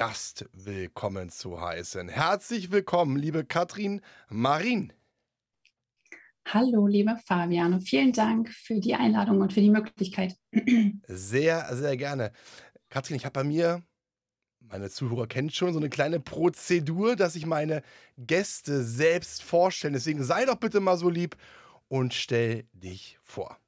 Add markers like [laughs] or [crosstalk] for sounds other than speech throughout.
Gast willkommen zu heißen. Herzlich willkommen, liebe Katrin Marin. Hallo, lieber Fabian, und vielen Dank für die Einladung und für die Möglichkeit. [clears throat] Sehr, sehr gerne. Katrin, ich habe bei mir, meine Zuhörer kennen schon, so eine kleine Prozedur, dass ich meine Gäste selbst vorstelle. Deswegen sei doch bitte mal so lieb und stell dich vor.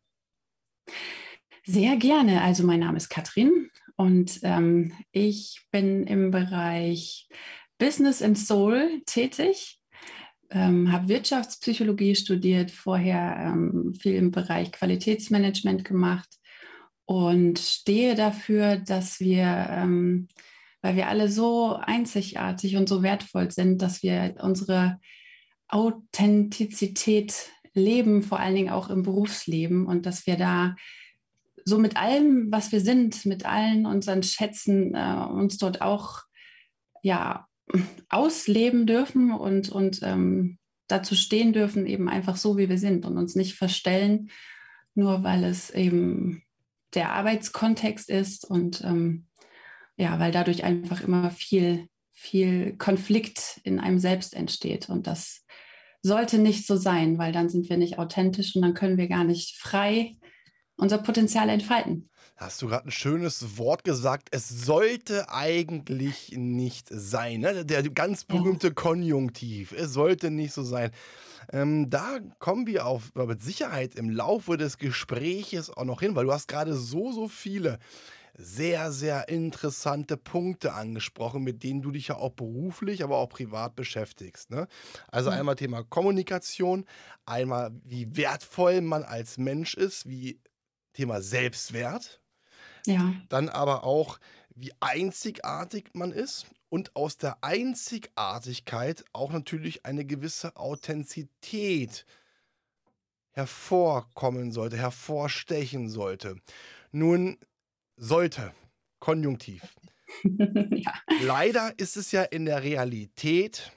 Sehr gerne. Also mein Name ist Katrin und ähm, ich bin im Bereich Business and Soul tätig, ähm, habe Wirtschaftspsychologie studiert, vorher ähm, viel im Bereich Qualitätsmanagement gemacht und stehe dafür, dass wir, ähm, weil wir alle so einzigartig und so wertvoll sind, dass wir unsere Authentizität leben, vor allen Dingen auch im Berufsleben und dass wir da so mit allem, was wir sind, mit allen unseren Schätzen, äh, uns dort auch ja ausleben dürfen und, und ähm, dazu stehen dürfen, eben einfach so, wie wir sind und uns nicht verstellen, nur weil es eben der Arbeitskontext ist und ähm, ja, weil dadurch einfach immer viel, viel Konflikt in einem selbst entsteht. Und das sollte nicht so sein, weil dann sind wir nicht authentisch und dann können wir gar nicht frei unser Potenzial entfalten. Hast du gerade ein schönes Wort gesagt? Es sollte eigentlich nicht sein. Ne? Der ganz berühmte. Konjunktiv. Es sollte nicht so sein. Ähm, da kommen wir auf mit Sicherheit im Laufe des Gespräches auch noch hin, weil du hast gerade so, so viele sehr, sehr interessante Punkte angesprochen, mit denen du dich ja auch beruflich, aber auch privat beschäftigst. Ne? Also einmal Thema Kommunikation, einmal wie wertvoll man als Mensch ist, wie Thema Selbstwert. Ja. Dann aber auch, wie einzigartig man ist und aus der Einzigartigkeit auch natürlich eine gewisse Authentizität hervorkommen sollte, hervorstechen sollte. Nun sollte, konjunktiv. [laughs] ja. Leider ist es ja in der Realität,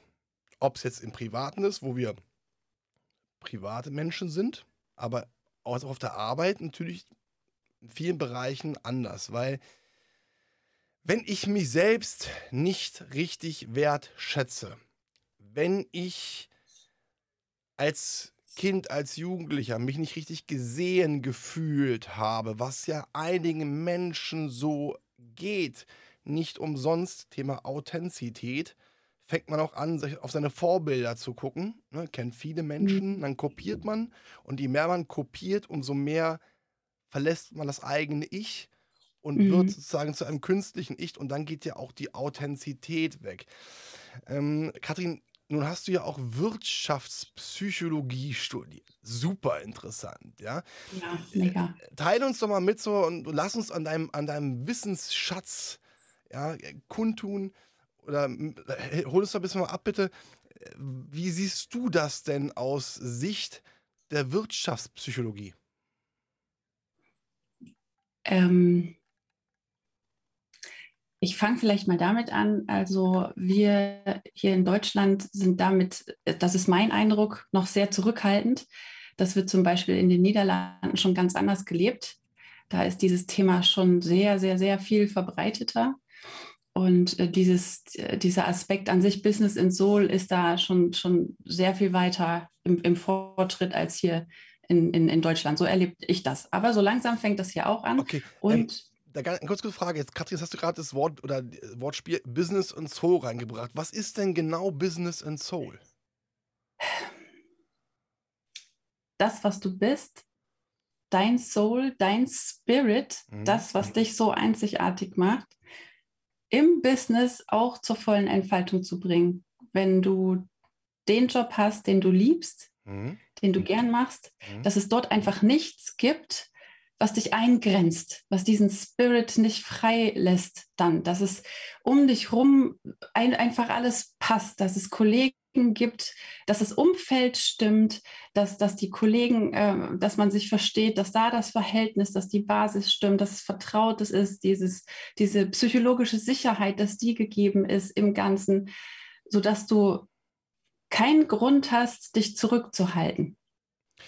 ob es jetzt im Privaten ist, wo wir private Menschen sind, aber auch auf der Arbeit natürlich in vielen Bereichen anders, weil wenn ich mich selbst nicht richtig wertschätze, wenn ich als Kind, als Jugendlicher mich nicht richtig gesehen gefühlt habe, was ja einigen Menschen so geht, nicht umsonst Thema Authentizität, fängt man auch an, auf seine Vorbilder zu gucken. Ne, kennt viele Menschen, mhm. dann kopiert man. Und je mehr man kopiert, umso mehr verlässt man das eigene Ich und mhm. wird sozusagen zu einem künstlichen Ich. Und dann geht ja auch die Authentizität weg. Ähm, Kathrin, nun hast du ja auch Wirtschaftspsychologie studiert. Super interessant, ja? Ja, mega. Äh, teile uns doch mal mit so und lass uns an deinem, an deinem Wissensschatz ja, kundtun, oder äh, hol es doch ein bisschen mal ab, bitte. Wie siehst du das denn aus Sicht der Wirtschaftspsychologie? Ähm, ich fange vielleicht mal damit an. Also wir hier in Deutschland sind damit, das ist mein Eindruck, noch sehr zurückhaltend. Das wird zum Beispiel in den Niederlanden schon ganz anders gelebt. Da ist dieses Thema schon sehr, sehr, sehr viel verbreiteter. Und äh, dieses, äh, dieser Aspekt an sich, Business in Soul, ist da schon, schon sehr viel weiter im, im Vortritt als hier in, in, in Deutschland. So erlebe ich das. Aber so langsam fängt das hier auch an. Okay. Und ähm, da ganz kurz kurze Frage. Jetzt, Katrin, hast du gerade das Wort oder Wortspiel Business and Soul reingebracht. Was ist denn genau Business and Soul? Das, was du bist, dein Soul, dein Spirit, mhm. das, was dich so einzigartig macht, im Business auch zur vollen Entfaltung zu bringen. Wenn du den Job hast, den du liebst, mhm. den du gern machst, mhm. dass es dort einfach nichts gibt, was dich eingrenzt, was diesen Spirit nicht frei lässt, dann, dass es um dich rum ein, einfach alles passt, dass es Kollegen gibt, dass das Umfeld stimmt, dass, dass die Kollegen, äh, dass man sich versteht, dass da das Verhältnis, dass die Basis stimmt, dass es vertrautes ist, dieses, diese psychologische Sicherheit, dass die gegeben ist im Ganzen, sodass du keinen Grund hast, dich zurückzuhalten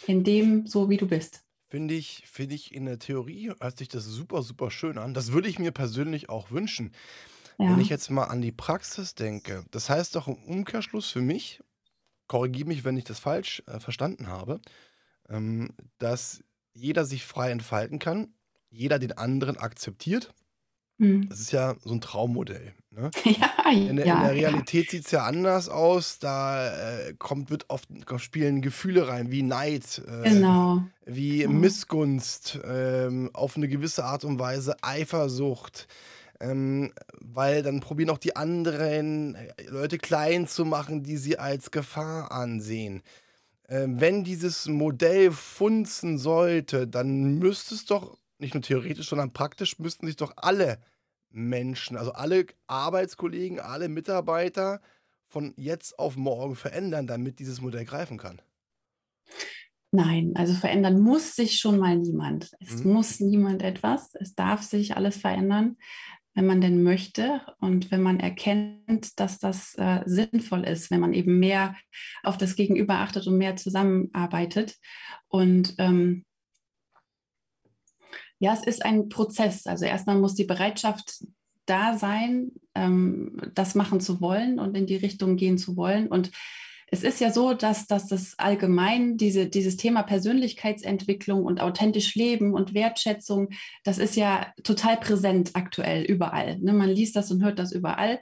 in dem, so wie du bist. Finde ich, finde ich in der Theorie hört sich das super, super schön an. Das würde ich mir persönlich auch wünschen. Ja. Wenn ich jetzt mal an die Praxis denke, das heißt doch im Umkehrschluss für mich, korrigiere mich, wenn ich das falsch äh, verstanden habe, ähm, dass jeder sich frei entfalten kann, jeder den anderen akzeptiert. Mhm. Das ist ja so ein Traummodell. Ne? [laughs] Ja, in, der, ja, in der Realität ja. sieht es ja anders aus. Da äh, kommt, wird oft spielen Gefühle rein, wie Neid, äh, genau. wie genau. Missgunst, äh, auf eine gewisse Art und Weise Eifersucht. Ähm, weil dann probieren auch die anderen äh, Leute klein zu machen, die sie als Gefahr ansehen. Ähm, wenn dieses Modell funzen sollte, dann müsste es doch, nicht nur theoretisch, sondern praktisch, müssten sich doch alle Menschen, also alle Arbeitskollegen, alle Mitarbeiter von jetzt auf morgen verändern, damit dieses Modell greifen kann. Nein, also verändern muss sich schon mal niemand. Es mhm. muss niemand etwas. Es darf sich alles verändern wenn man denn möchte und wenn man erkennt, dass das äh, sinnvoll ist, wenn man eben mehr auf das Gegenüber achtet und mehr zusammenarbeitet. Und ähm, ja, es ist ein Prozess. Also erstmal muss die Bereitschaft da sein, ähm, das machen zu wollen und in die Richtung gehen zu wollen. Und es ist ja so, dass, dass das allgemein diese, dieses Thema Persönlichkeitsentwicklung und authentisch Leben und Wertschätzung, das ist ja total präsent aktuell überall. Ne? Man liest das und hört das überall.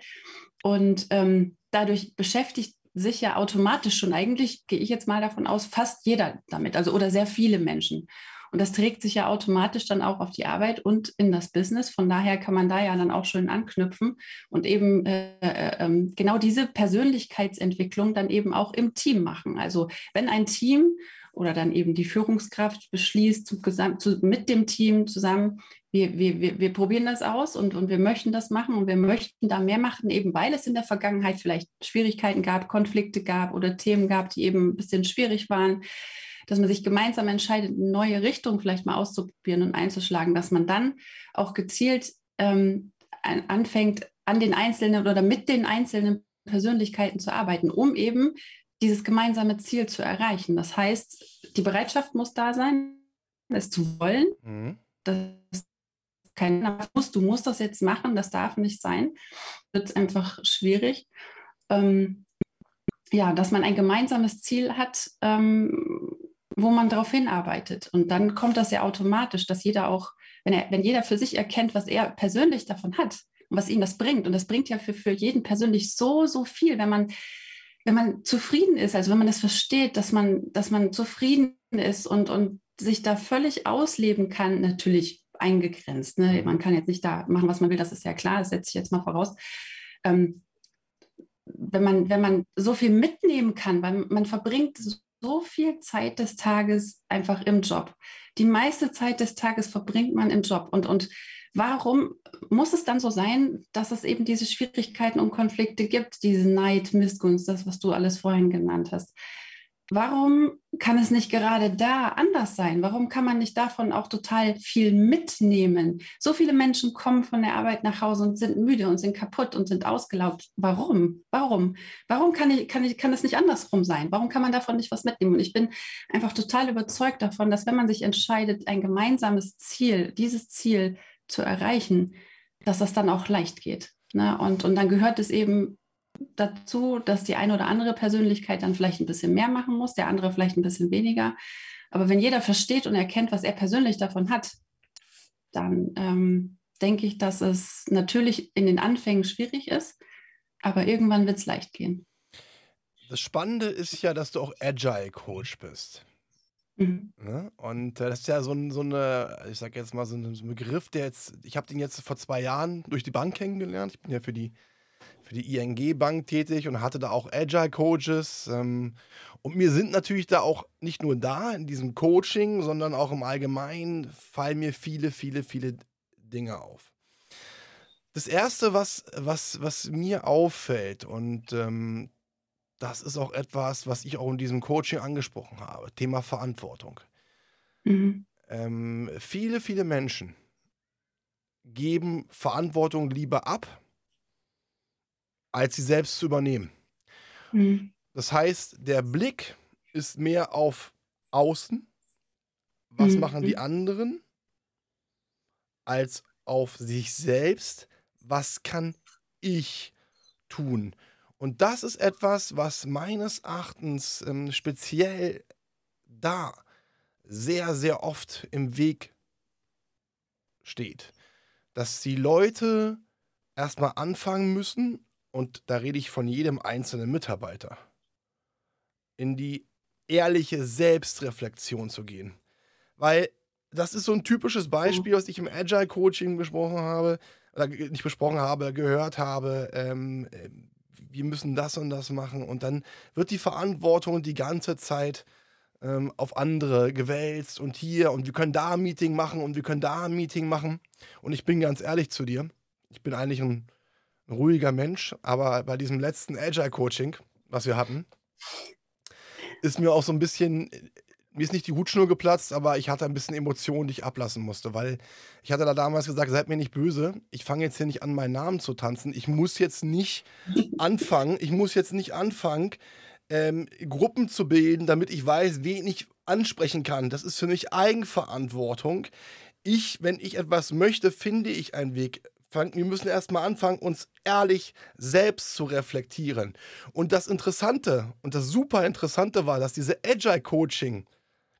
Und ähm, dadurch beschäftigt sich ja automatisch schon eigentlich, gehe ich jetzt mal davon aus, fast jeder damit, also oder sehr viele Menschen. Und das trägt sich ja automatisch dann auch auf die Arbeit und in das Business. Von daher kann man da ja dann auch schön anknüpfen und eben äh, äh, ähm, genau diese Persönlichkeitsentwicklung dann eben auch im Team machen. Also wenn ein Team oder dann eben die Führungskraft beschließt, zu, zu, mit dem Team zusammen, wir, wir, wir, wir probieren das aus und, und wir möchten das machen und wir möchten da mehr machen, eben weil es in der Vergangenheit vielleicht Schwierigkeiten gab, Konflikte gab oder Themen gab, die eben ein bisschen schwierig waren dass man sich gemeinsam entscheidet, eine neue Richtung vielleicht mal auszuprobieren und einzuschlagen, dass man dann auch gezielt ähm, anfängt, an den einzelnen oder mit den einzelnen Persönlichkeiten zu arbeiten, um eben dieses gemeinsame Ziel zu erreichen. Das heißt, die Bereitschaft muss da sein, es zu wollen. Mhm. Das kein muss, du musst das jetzt machen, das darf nicht sein. Wird einfach schwierig. Ähm, ja, dass man ein gemeinsames Ziel hat, ähm, wo man darauf hinarbeitet. Und dann kommt das ja automatisch, dass jeder auch, wenn, er, wenn jeder für sich erkennt, was er persönlich davon hat und was ihm das bringt. Und das bringt ja für, für jeden persönlich so, so viel, wenn man, wenn man zufrieden ist, also wenn man das versteht, dass man, dass man zufrieden ist und, und sich da völlig ausleben kann, natürlich eingegrenzt. Ne? Man kann jetzt nicht da machen, was man will, das ist ja klar, das setze ich jetzt mal voraus. Ähm, wenn man, wenn man so viel mitnehmen kann, weil man verbringt so viel Zeit des Tages einfach im Job. Die meiste Zeit des Tages verbringt man im Job. Und, und warum muss es dann so sein, dass es eben diese Schwierigkeiten und Konflikte gibt, diese Neid, Missgunst, das, was du alles vorhin genannt hast? Warum kann es nicht gerade da anders sein? Warum kann man nicht davon auch total viel mitnehmen? So viele Menschen kommen von der Arbeit nach Hause und sind müde und sind kaputt und sind ausgelaugt. Warum? Warum? Warum kann, ich, kann, ich, kann das nicht andersrum sein? Warum kann man davon nicht was mitnehmen? Und ich bin einfach total überzeugt davon, dass wenn man sich entscheidet, ein gemeinsames Ziel, dieses Ziel zu erreichen, dass das dann auch leicht geht. Ne? Und, und dann gehört es eben dazu, dass die eine oder andere Persönlichkeit dann vielleicht ein bisschen mehr machen muss, der andere vielleicht ein bisschen weniger. Aber wenn jeder versteht und erkennt, was er persönlich davon hat, dann ähm, denke ich, dass es natürlich in den Anfängen schwierig ist, aber irgendwann wird es leicht gehen. Das Spannende ist ja, dass du auch Agile Coach bist. Mhm. Ne? Und äh, das ist ja so, so eine, ich sage jetzt mal, so ein, so ein Begriff, der jetzt, ich habe den jetzt vor zwei Jahren durch die Bank kennengelernt. Ich bin ja für die für die ING Bank tätig und hatte da auch Agile Coaches. Ähm, und mir sind natürlich da auch nicht nur da in diesem Coaching, sondern auch im Allgemeinen fallen mir viele, viele, viele Dinge auf. Das erste, was, was, was mir auffällt, und ähm, das ist auch etwas, was ich auch in diesem Coaching angesprochen habe, Thema Verantwortung. Mhm. Ähm, viele, viele Menschen geben Verantwortung lieber ab, als sie selbst zu übernehmen. Mhm. Das heißt, der Blick ist mehr auf außen, was mhm. machen die anderen, als auf sich selbst, was kann ich tun. Und das ist etwas, was meines Erachtens ähm, speziell da sehr, sehr oft im Weg steht. Dass die Leute erstmal anfangen müssen, und da rede ich von jedem einzelnen Mitarbeiter, in die ehrliche Selbstreflexion zu gehen. Weil das ist so ein typisches Beispiel, was ich im Agile Coaching besprochen habe, oder nicht besprochen habe, gehört habe. Ähm, wir müssen das und das machen. Und dann wird die Verantwortung die ganze Zeit ähm, auf andere gewälzt und hier und wir können da ein Meeting machen und wir können da ein Meeting machen. Und ich bin ganz ehrlich zu dir, ich bin eigentlich ein, ein ruhiger Mensch, aber bei diesem letzten Agile Coaching, was wir hatten, ist mir auch so ein bisschen mir ist nicht die Hutschnur geplatzt, aber ich hatte ein bisschen Emotionen, die ich ablassen musste, weil ich hatte da damals gesagt, seid mir nicht böse, ich fange jetzt hier nicht an, meinen Namen zu tanzen. Ich muss jetzt nicht anfangen, ich muss jetzt nicht anfangen, ähm, Gruppen zu bilden, damit ich weiß, wen ich ansprechen kann. Das ist für mich Eigenverantwortung. Ich, wenn ich etwas möchte, finde ich einen Weg wir müssen erstmal anfangen, uns ehrlich selbst zu reflektieren. Und das Interessante und das super Interessante war, dass diese Agile Coaching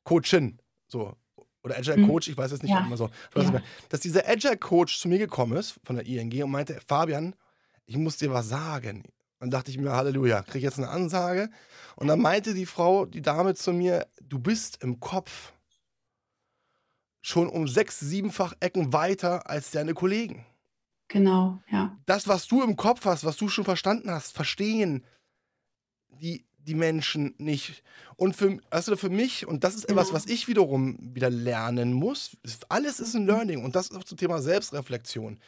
Coachin, so, oder Agile mhm. Coach, ich weiß es nicht ja. immer so, ja. dass dieser Agile Coach zu mir gekommen ist von der ING und meinte, Fabian, ich muss dir was sagen. Dann dachte ich mir, Halleluja, kriege ich jetzt eine Ansage. Und dann meinte die Frau, die Dame zu mir, du bist im Kopf schon um sechs, siebenfach Ecken weiter als deine Kollegen. Genau, ja. Das, was du im Kopf hast, was du schon verstanden hast, verstehen die die Menschen nicht. Und für, also für mich, und das ist etwas, was ich wiederum wieder lernen muss, alles ist ein mhm. Learning und das ist auch zum Thema Selbstreflexion.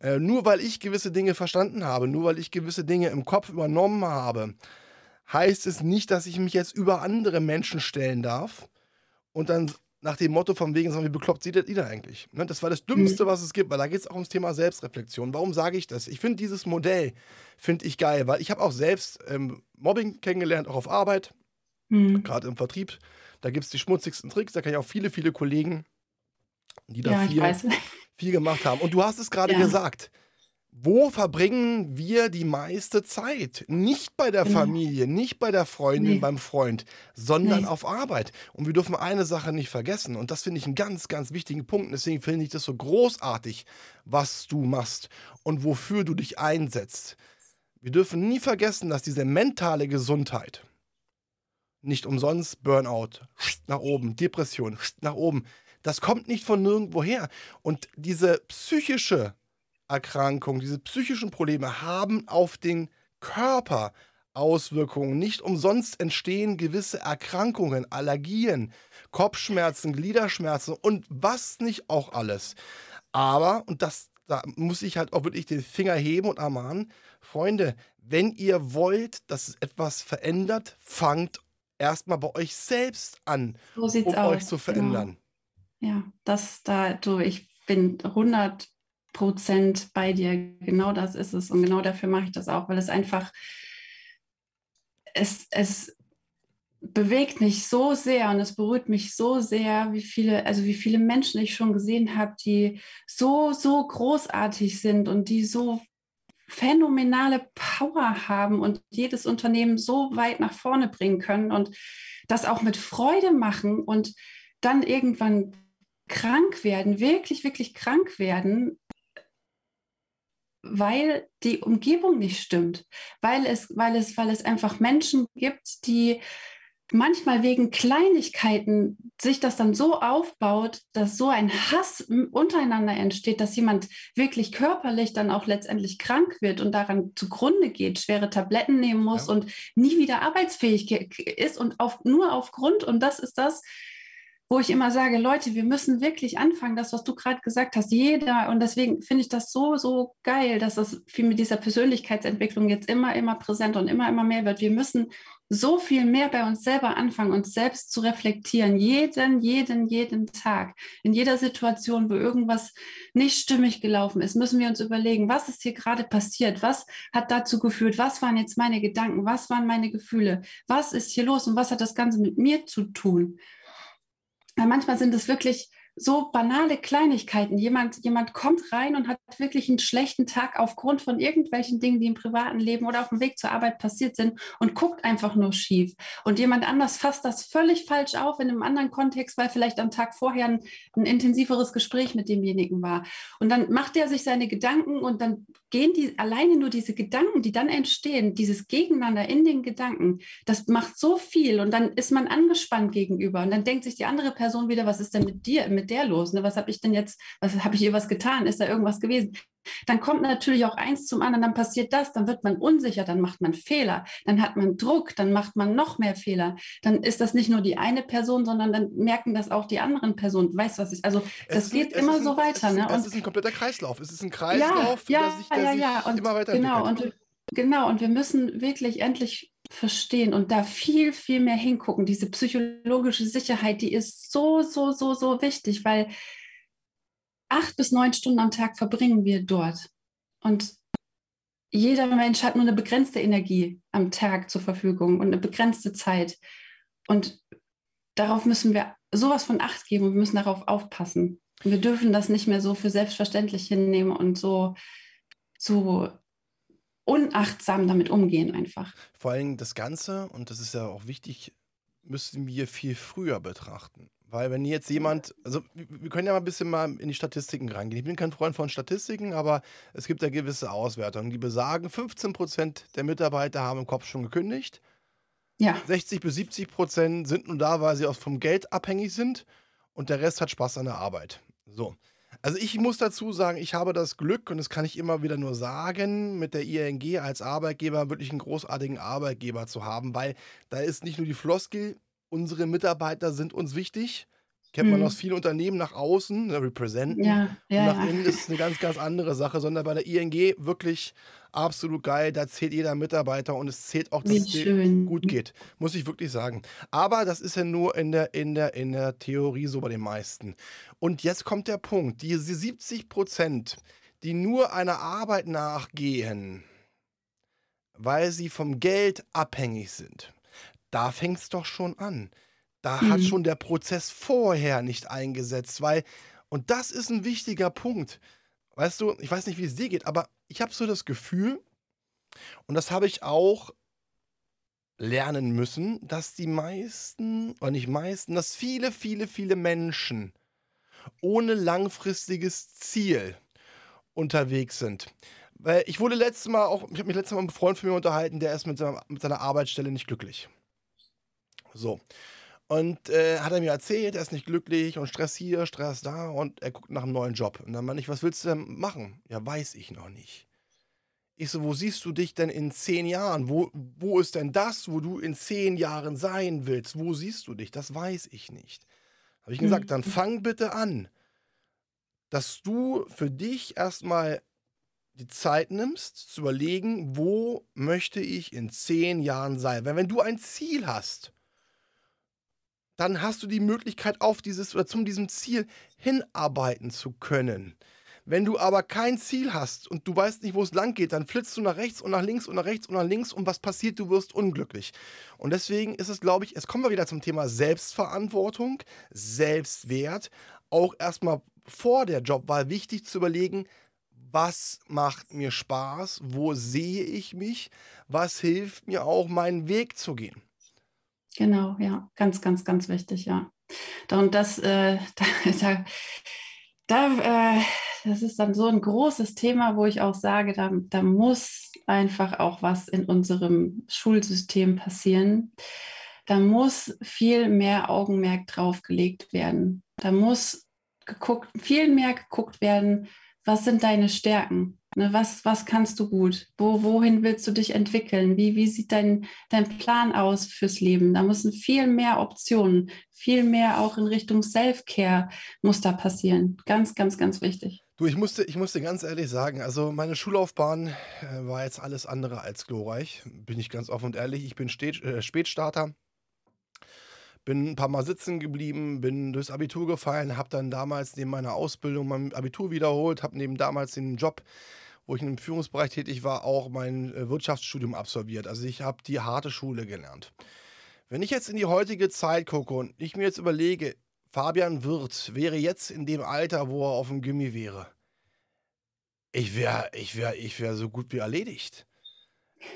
Äh, nur weil ich gewisse Dinge verstanden habe, nur weil ich gewisse Dinge im Kopf übernommen habe, heißt es nicht, dass ich mich jetzt über andere Menschen stellen darf und dann nach dem Motto von wegen, wie bekloppt sieht ihr da eigentlich? Ne? Das war das Dümmste, mhm. was es gibt, weil da geht es auch ums Thema Selbstreflexion. Warum sage ich das? Ich finde dieses Modell, finde ich geil, weil ich habe auch selbst ähm, Mobbing kennengelernt, auch auf Arbeit, mhm. gerade im Vertrieb. Da gibt es die schmutzigsten Tricks, da kann ich auch viele, viele Kollegen, die da ja, viel, viel gemacht haben. Und du hast es gerade ja. gesagt, wo verbringen wir die meiste Zeit? Nicht bei der genau. Familie, nicht bei der Freundin, nee. beim Freund, sondern nee. auf Arbeit. Und wir dürfen eine Sache nicht vergessen. Und das finde ich einen ganz, ganz wichtigen Punkt. Deswegen finde ich das so großartig, was du machst und wofür du dich einsetzt. Wir dürfen nie vergessen, dass diese mentale Gesundheit, nicht umsonst Burnout, nach oben, Depression, nach oben, das kommt nicht von nirgendwoher. Und diese psychische Erkrankungen, diese psychischen Probleme haben auf den Körper Auswirkungen. Nicht umsonst entstehen gewisse Erkrankungen, Allergien, Kopfschmerzen, Gliederschmerzen und was nicht auch alles. Aber, und das, da muss ich halt auch wirklich den Finger heben und ermahnen, Freunde, wenn ihr wollt, dass es etwas verändert, fangt erstmal bei euch selbst an, so um aus. euch zu verändern. Genau. Ja, das da, du, ich bin 100 Prozent bei dir. Genau das ist es. Und genau dafür mache ich das auch, weil es einfach, es, es bewegt mich so sehr und es berührt mich so sehr, wie viele, also wie viele Menschen ich schon gesehen habe, die so, so großartig sind und die so phänomenale Power haben und jedes Unternehmen so weit nach vorne bringen können und das auch mit Freude machen und dann irgendwann krank werden, wirklich, wirklich krank werden weil die Umgebung nicht stimmt, weil es, weil es, weil es einfach Menschen gibt, die manchmal wegen Kleinigkeiten sich das dann so aufbaut, dass so ein Hass untereinander entsteht, dass jemand wirklich körperlich dann auch letztendlich krank wird und daran zugrunde geht, schwere Tabletten nehmen muss ja. und nie wieder arbeitsfähig ist und auf, nur aufgrund, und das ist das, wo ich immer sage, Leute, wir müssen wirklich anfangen, das, was du gerade gesagt hast, jeder, und deswegen finde ich das so, so geil, dass das viel mit dieser Persönlichkeitsentwicklung jetzt immer, immer präsenter und immer, immer mehr wird. Wir müssen so viel mehr bei uns selber anfangen, uns selbst zu reflektieren, jeden, jeden, jeden Tag. In jeder Situation, wo irgendwas nicht stimmig gelaufen ist, müssen wir uns überlegen, was ist hier gerade passiert? Was hat dazu geführt? Was waren jetzt meine Gedanken? Was waren meine Gefühle? Was ist hier los und was hat das Ganze mit mir zu tun? Weil manchmal sind es wirklich so banale Kleinigkeiten. Jemand, jemand kommt rein und hat wirklich einen schlechten Tag aufgrund von irgendwelchen Dingen, die im privaten Leben oder auf dem Weg zur Arbeit passiert sind und guckt einfach nur schief. Und jemand anders fasst das völlig falsch auf in einem anderen Kontext, weil vielleicht am Tag vorher ein, ein intensiveres Gespräch mit demjenigen war. Und dann macht er sich seine Gedanken und dann gehen die alleine nur diese Gedanken, die dann entstehen, dieses Gegeneinander in den Gedanken, das macht so viel und dann ist man angespannt gegenüber und dann denkt sich die andere Person wieder, was ist denn mit dir, mit der los? Ne? Was habe ich denn jetzt, was habe ich ihr was getan? Ist da irgendwas gewesen? Dann kommt natürlich auch eins zum anderen, dann passiert das, dann wird man unsicher, dann macht man Fehler, dann hat man Druck, dann macht man noch mehr Fehler. Dann ist das nicht nur die eine Person, sondern dann merken das auch die anderen Personen. Weißt was ich? Also das geht ein, immer so weiter. Es ist, ne? es ist ein kompletter Kreislauf. Es ist ein Kreislauf, ja, der sich, der ja, sich ja. Und immer weiterentwickelt. Genau und, genau, und wir müssen wirklich endlich verstehen und da viel, viel mehr hingucken. Diese psychologische Sicherheit, die ist so, so, so, so wichtig, weil acht bis neun Stunden am Tag verbringen wir dort. Und jeder Mensch hat nur eine begrenzte Energie am Tag zur Verfügung und eine begrenzte Zeit. Und darauf müssen wir sowas von Acht geben und wir müssen darauf aufpassen. Wir dürfen das nicht mehr so für selbstverständlich hinnehmen und so, so unachtsam damit umgehen einfach. Vor allem das Ganze, und das ist ja auch wichtig, müssen wir viel früher betrachten. Weil wenn jetzt jemand, also wir können ja mal ein bisschen mal in die Statistiken reingehen. Ich bin kein Freund von Statistiken, aber es gibt ja gewisse Auswertungen, die besagen, 15 Prozent der Mitarbeiter haben im Kopf schon gekündigt. Ja. 60 bis 70 Prozent sind nur da, weil sie auch vom Geld abhängig sind und der Rest hat Spaß an der Arbeit. So. Also ich muss dazu sagen, ich habe das Glück, und das kann ich immer wieder nur sagen, mit der ING als Arbeitgeber wirklich einen großartigen Arbeitgeber zu haben, weil da ist nicht nur die Floskel, unsere Mitarbeiter sind uns wichtig. Kennt man hm. aus vielen Unternehmen nach außen, ne, representen. Ja, ja, und nach ja. innen ist es eine ganz, ganz andere Sache, sondern bei der ING wirklich absolut geil. Da zählt jeder Mitarbeiter und es zählt auch, dass Wie es schön. gut geht. Muss ich wirklich sagen. Aber das ist ja nur in der, in der, in der Theorie so bei den meisten. Und jetzt kommt der Punkt: diese 70 Prozent, die nur einer Arbeit nachgehen, weil sie vom Geld abhängig sind da fängt es doch schon an. Da mhm. hat schon der Prozess vorher nicht eingesetzt, weil, und das ist ein wichtiger Punkt. Weißt du, ich weiß nicht, wie es dir geht, aber ich habe so das Gefühl, und das habe ich auch lernen müssen, dass die meisten, oder nicht meisten, dass viele, viele, viele Menschen ohne langfristiges Ziel unterwegs sind. Weil ich wurde letztes Mal auch, ich habe mich letztes Mal mit einem Freund von mir unterhalten, der ist mit seiner, mit seiner Arbeitsstelle nicht glücklich. So. Und äh, hat er mir erzählt, er ist nicht glücklich und Stress hier, Stress da und er guckt nach einem neuen Job. Und dann meine ich, was willst du denn machen? Ja, weiß ich noch nicht. Ich so, wo siehst du dich denn in zehn Jahren? Wo, wo ist denn das, wo du in zehn Jahren sein willst? Wo siehst du dich? Das weiß ich nicht. Habe ich gesagt, mhm. dann fang bitte an, dass du für dich erstmal die Zeit nimmst, zu überlegen, wo möchte ich in zehn Jahren sein. Weil wenn du ein Ziel hast, dann hast du die Möglichkeit, auf dieses oder zum diesem Ziel hinarbeiten zu können. Wenn du aber kein Ziel hast und du weißt nicht, wo es lang geht, dann flitzt du nach rechts und nach links und nach rechts und nach links und was passiert? Du wirst unglücklich. Und deswegen ist es, glaube ich, es kommen wir wieder zum Thema Selbstverantwortung, Selbstwert. Auch erstmal vor der Jobwahl wichtig zu überlegen, was macht mir Spaß, wo sehe ich mich, was hilft mir auch, meinen Weg zu gehen. Genau, ja, ganz, ganz, ganz wichtig, ja. Und das, äh, [laughs] da, da, äh, das ist dann so ein großes Thema, wo ich auch sage, da, da muss einfach auch was in unserem Schulsystem passieren. Da muss viel mehr Augenmerk drauf gelegt werden. Da muss geguckt, viel mehr geguckt werden, was sind deine Stärken? Ne, was, was kannst du gut? Wo, wohin willst du dich entwickeln? Wie, wie sieht dein, dein Plan aus fürs Leben? Da müssen viel mehr Optionen, viel mehr auch in Richtung Self-Care muss da passieren. Ganz, ganz, ganz wichtig. Du, ich musste, ich musste ganz ehrlich sagen, also meine Schullaufbahn äh, war jetzt alles andere als glorreich, bin ich ganz offen und ehrlich. Ich bin Stet äh, Spätstarter, bin ein paar Mal sitzen geblieben, bin durchs Abitur gefallen, habe dann damals neben meiner Ausbildung mein Abitur wiederholt, habe neben damals den Job wo ich im Führungsbereich tätig war, auch mein äh, Wirtschaftsstudium absolviert. Also ich habe die harte Schule gelernt. Wenn ich jetzt in die heutige Zeit gucke und ich mir jetzt überlege, Fabian Wirth wäre jetzt in dem Alter, wo er auf dem Gimmi wäre, ich wäre ich wär, ich wär so gut wie erledigt.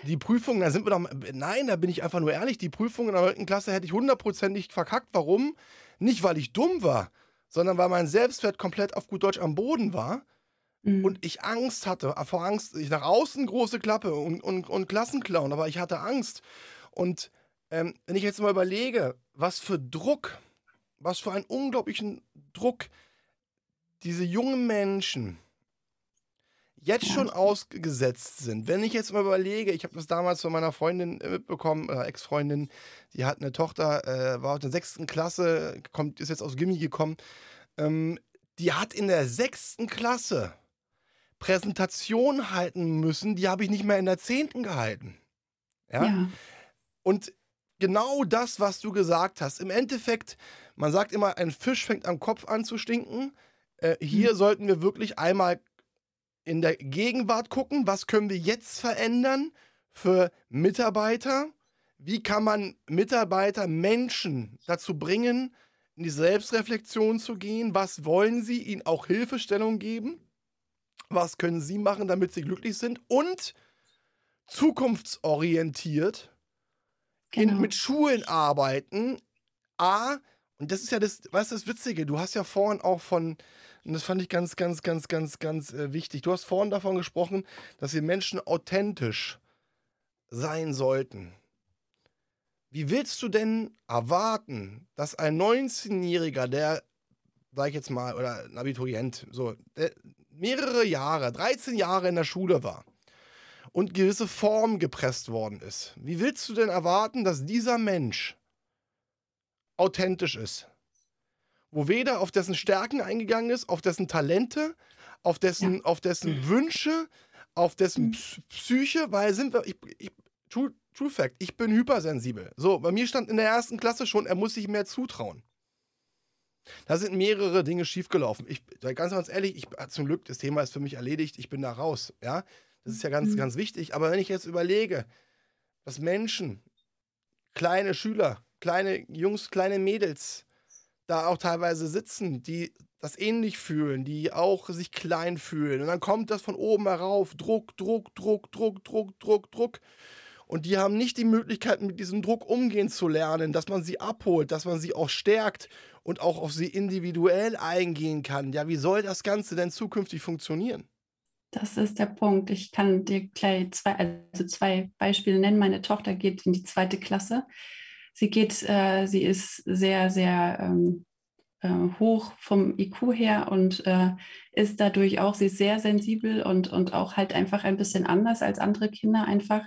Die Prüfung, da sind wir doch. Nein, da bin ich einfach nur ehrlich. Die Prüfung in der 9. Klasse hätte ich hundertprozentig verkackt. Warum? Nicht, weil ich dumm war, sondern weil mein Selbstwert komplett auf gut Deutsch am Boden war Mhm. Und ich Angst hatte, äh, vor Angst, ich nach außen große Klappe und, und, und Klassenclown, aber ich hatte Angst. Und ähm, wenn ich jetzt mal überlege, was für Druck, was für einen unglaublichen Druck diese jungen Menschen jetzt schon ausgesetzt sind. Wenn ich jetzt mal überlege, ich habe das damals von meiner Freundin äh, mitbekommen, äh, Ex-Freundin, die hat eine Tochter, äh, war aus der sechsten Klasse, kommt, ist jetzt aus Gimmi gekommen. Ähm, die hat in der sechsten Klasse Präsentation halten müssen, die habe ich nicht mehr in der zehnten gehalten. Ja? ja? Und genau das, was du gesagt hast. Im Endeffekt, man sagt immer, ein Fisch fängt am Kopf an zu stinken. Äh, hier mhm. sollten wir wirklich einmal in der Gegenwart gucken, was können wir jetzt verändern für Mitarbeiter? Wie kann man Mitarbeiter, Menschen dazu bringen, in die Selbstreflexion zu gehen? Was wollen sie? Ihnen auch Hilfestellung geben? Was können sie machen, damit sie glücklich sind und zukunftsorientiert genau. in, mit Schulen arbeiten. A, und das ist ja das, weißt du, das Witzige, du hast ja vorhin auch von, und das fand ich ganz, ganz, ganz, ganz, ganz äh, wichtig, du hast vorhin davon gesprochen, dass wir Menschen authentisch sein sollten. Wie willst du denn erwarten, dass ein 19-Jähriger, der, sag ich jetzt mal, oder ein Abiturient, so, der, mehrere Jahre, 13 Jahre in der Schule war und gewisse Form gepresst worden ist, wie willst du denn erwarten, dass dieser Mensch authentisch ist? Wo weder auf dessen Stärken eingegangen ist, auf dessen Talente, auf dessen, ja. auf dessen Wünsche, auf dessen mhm. Psyche, weil sind wir, ich, ich, true, true Fact, ich bin hypersensibel. So, bei mir stand in der ersten Klasse schon, er muss sich mehr zutrauen. Da sind mehrere Dinge schiefgelaufen. Ich, ganz, ganz ehrlich, ich, ah, zum Glück, das Thema ist für mich erledigt, ich bin da raus. Ja? Das ist ja ganz, mhm. ganz wichtig. Aber wenn ich jetzt überlege, dass Menschen, kleine Schüler, kleine Jungs, kleine Mädels da auch teilweise sitzen, die das ähnlich fühlen, die auch sich klein fühlen. Und dann kommt das von oben herauf. Druck, Druck, Druck, Druck, Druck, Druck, Druck. Und die haben nicht die Möglichkeit, mit diesem Druck umgehen zu lernen, dass man sie abholt, dass man sie auch stärkt und auch auf sie individuell eingehen kann. Ja, wie soll das Ganze denn zukünftig funktionieren? Das ist der Punkt. Ich kann dir gleich zwei, also zwei Beispiele nennen. Meine Tochter geht in die zweite Klasse. Sie geht, äh, sie ist sehr, sehr ähm, äh, hoch vom IQ her und äh, ist dadurch auch, sie ist sehr sensibel und, und auch halt einfach ein bisschen anders als andere Kinder, einfach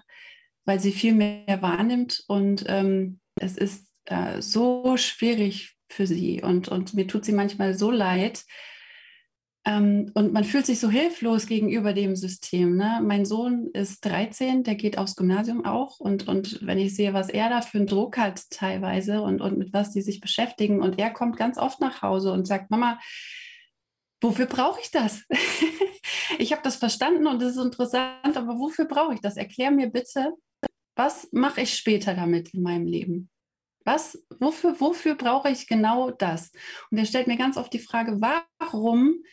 weil sie viel mehr wahrnimmt. Und ähm, es ist äh, so schwierig für sie und, und mir tut sie manchmal so leid. Ähm, und man fühlt sich so hilflos gegenüber dem System. Ne? Mein Sohn ist 13, der geht aufs Gymnasium auch. Und, und wenn ich sehe, was er da für einen Druck hat teilweise und, und mit was die sich beschäftigen, und er kommt ganz oft nach Hause und sagt, Mama, wofür brauche ich das? [laughs] ich habe das verstanden und es ist interessant, aber wofür brauche ich das? Erklär mir bitte, was mache ich später damit in meinem Leben? Was, wofür, wofür brauche ich genau das? Und er stellt mir ganz oft die Frage, warum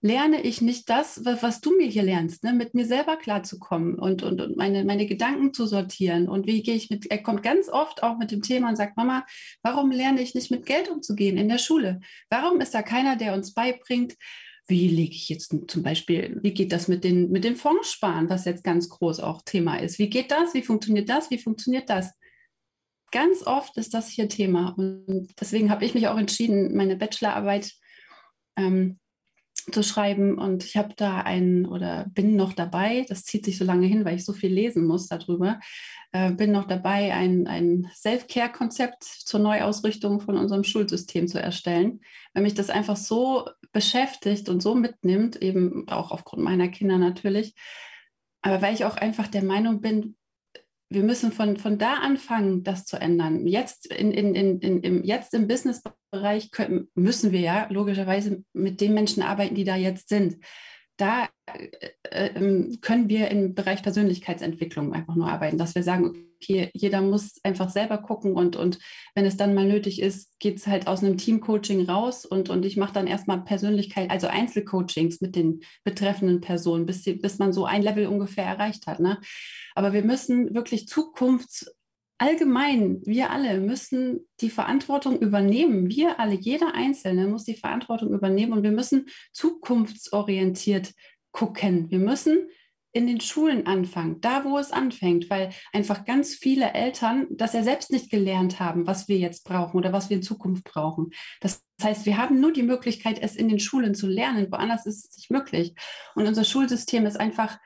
lerne ich nicht das, was du mir hier lernst, ne? mit mir selber klarzukommen und, und, und meine, meine Gedanken zu sortieren. Und wie gehe ich mit, er kommt ganz oft auch mit dem Thema und sagt, Mama, warum lerne ich nicht mit Geld umzugehen in der Schule? Warum ist da keiner, der uns beibringt, wie lege ich jetzt zum Beispiel, wie geht das mit den, mit den Fondssparen, was jetzt ganz groß auch Thema ist? Wie geht das? Wie funktioniert das? Wie funktioniert das? Ganz oft ist das hier Thema. Und deswegen habe ich mich auch entschieden, meine Bachelorarbeit ähm, zu schreiben. Und ich habe da einen oder bin noch dabei, das zieht sich so lange hin, weil ich so viel lesen muss darüber, äh, bin noch dabei, ein, ein Self-Care-Konzept zur Neuausrichtung von unserem Schulsystem zu erstellen, weil mich das einfach so beschäftigt und so mitnimmt, eben auch aufgrund meiner Kinder natürlich. Aber weil ich auch einfach der Meinung bin, wir müssen von, von da anfangen, das zu ändern. Jetzt, in, in, in, in, im, jetzt im Businessbereich können, müssen wir ja logischerweise mit den Menschen arbeiten, die da jetzt sind. Da äh, äh, können wir im Bereich Persönlichkeitsentwicklung einfach nur arbeiten, dass wir sagen, okay, jeder muss einfach selber gucken und, und wenn es dann mal nötig ist, geht es halt aus einem Teamcoaching raus und, und ich mache dann erstmal Persönlichkeit, also Einzelcoachings mit den betreffenden Personen, bis, die, bis man so ein Level ungefähr erreicht hat. Ne? Aber wir müssen wirklich zukunfts allgemein, wir alle müssen die Verantwortung übernehmen. Wir alle, jeder Einzelne muss die Verantwortung übernehmen und wir müssen zukunftsorientiert gucken. Wir müssen in den Schulen anfangen, da wo es anfängt, weil einfach ganz viele Eltern das ja selbst nicht gelernt haben, was wir jetzt brauchen oder was wir in Zukunft brauchen. Das heißt, wir haben nur die Möglichkeit, es in den Schulen zu lernen, woanders ist es nicht möglich. Und unser Schulsystem ist einfach,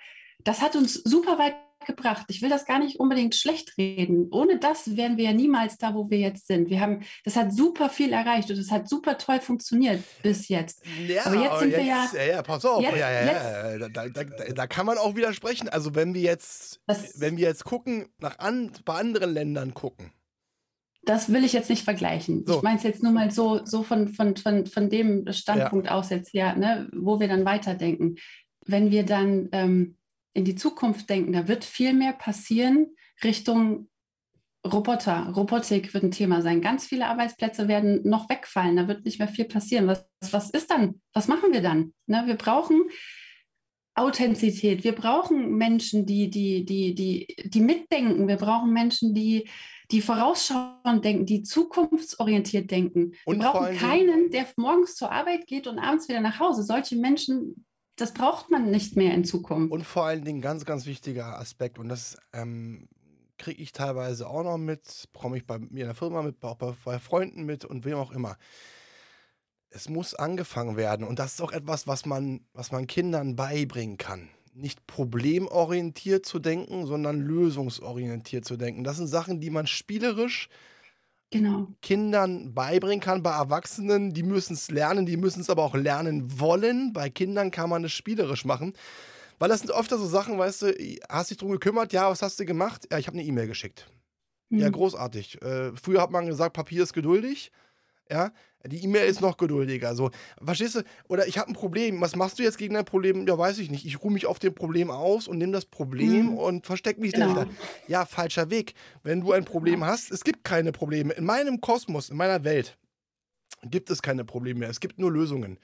das hat uns super weit gebracht. Ich will das gar nicht unbedingt schlecht reden. Ohne das wären wir ja niemals da, wo wir jetzt sind. Wir haben, das hat super viel erreicht und es hat super toll funktioniert bis jetzt. Ja, aber jetzt sind jetzt, wir ja. Ja, ja, pass auf. Jetzt, ja, ja, ja. Da, da, da, kann man auch widersprechen. Also wenn wir jetzt, das, wenn wir jetzt gucken, nach an, bei anderen Ländern gucken. Das will ich jetzt nicht vergleichen. So. Ich meine es jetzt nur mal so, so von, von, von, von dem Standpunkt ja. aus jetzt, ja, ne, wo wir dann weiterdenken. Wenn wir dann ähm, in die Zukunft denken, da wird viel mehr passieren Richtung Roboter. Robotik wird ein Thema sein. Ganz viele Arbeitsplätze werden noch wegfallen. Da wird nicht mehr viel passieren. Was, was ist dann? Was machen wir dann? Ne, wir brauchen Authentizität. Wir brauchen Menschen, die, die, die, die, die mitdenken. Wir brauchen Menschen, die, die vorausschauend denken, die zukunftsorientiert denken. Und wir brauchen keinen, der morgens zur Arbeit geht und abends wieder nach Hause. Solche Menschen das braucht man nicht mehr in Zukunft. Und vor allen Dingen ganz, ganz wichtiger Aspekt, und das ähm, kriege ich teilweise auch noch mit, bekomme ich bei mir in der Firma mit, auch bei, bei Freunden mit und wem auch immer. Es muss angefangen werden. Und das ist auch etwas, was man, was man Kindern beibringen kann. Nicht problemorientiert zu denken, sondern lösungsorientiert zu denken. Das sind Sachen, die man spielerisch genau. Kindern beibringen kann. Bei Erwachsenen, die müssen es lernen, die müssen es aber auch lernen wollen. Bei Kindern kann man es spielerisch machen. Weil das sind oft so Sachen, weißt du, hast dich drum gekümmert, ja, was hast du gemacht? Ja, ich habe eine E-Mail geschickt. Mhm. Ja, großartig. Äh, früher hat man gesagt, Papier ist geduldig. Ja, die E-Mail ist noch geduldiger. So, verstehst du? Oder ich habe ein Problem. Was machst du jetzt gegen dein Problem? Ja, weiß ich nicht. Ich ruhe mich auf dem Problem aus und nehme das Problem mhm. und verstecke mich genau. dahinter. Ja, falscher Weg. Wenn du ein Problem ja. hast, es gibt keine Probleme. In meinem Kosmos, in meiner Welt gibt es keine Probleme mehr. Es gibt nur Lösungen.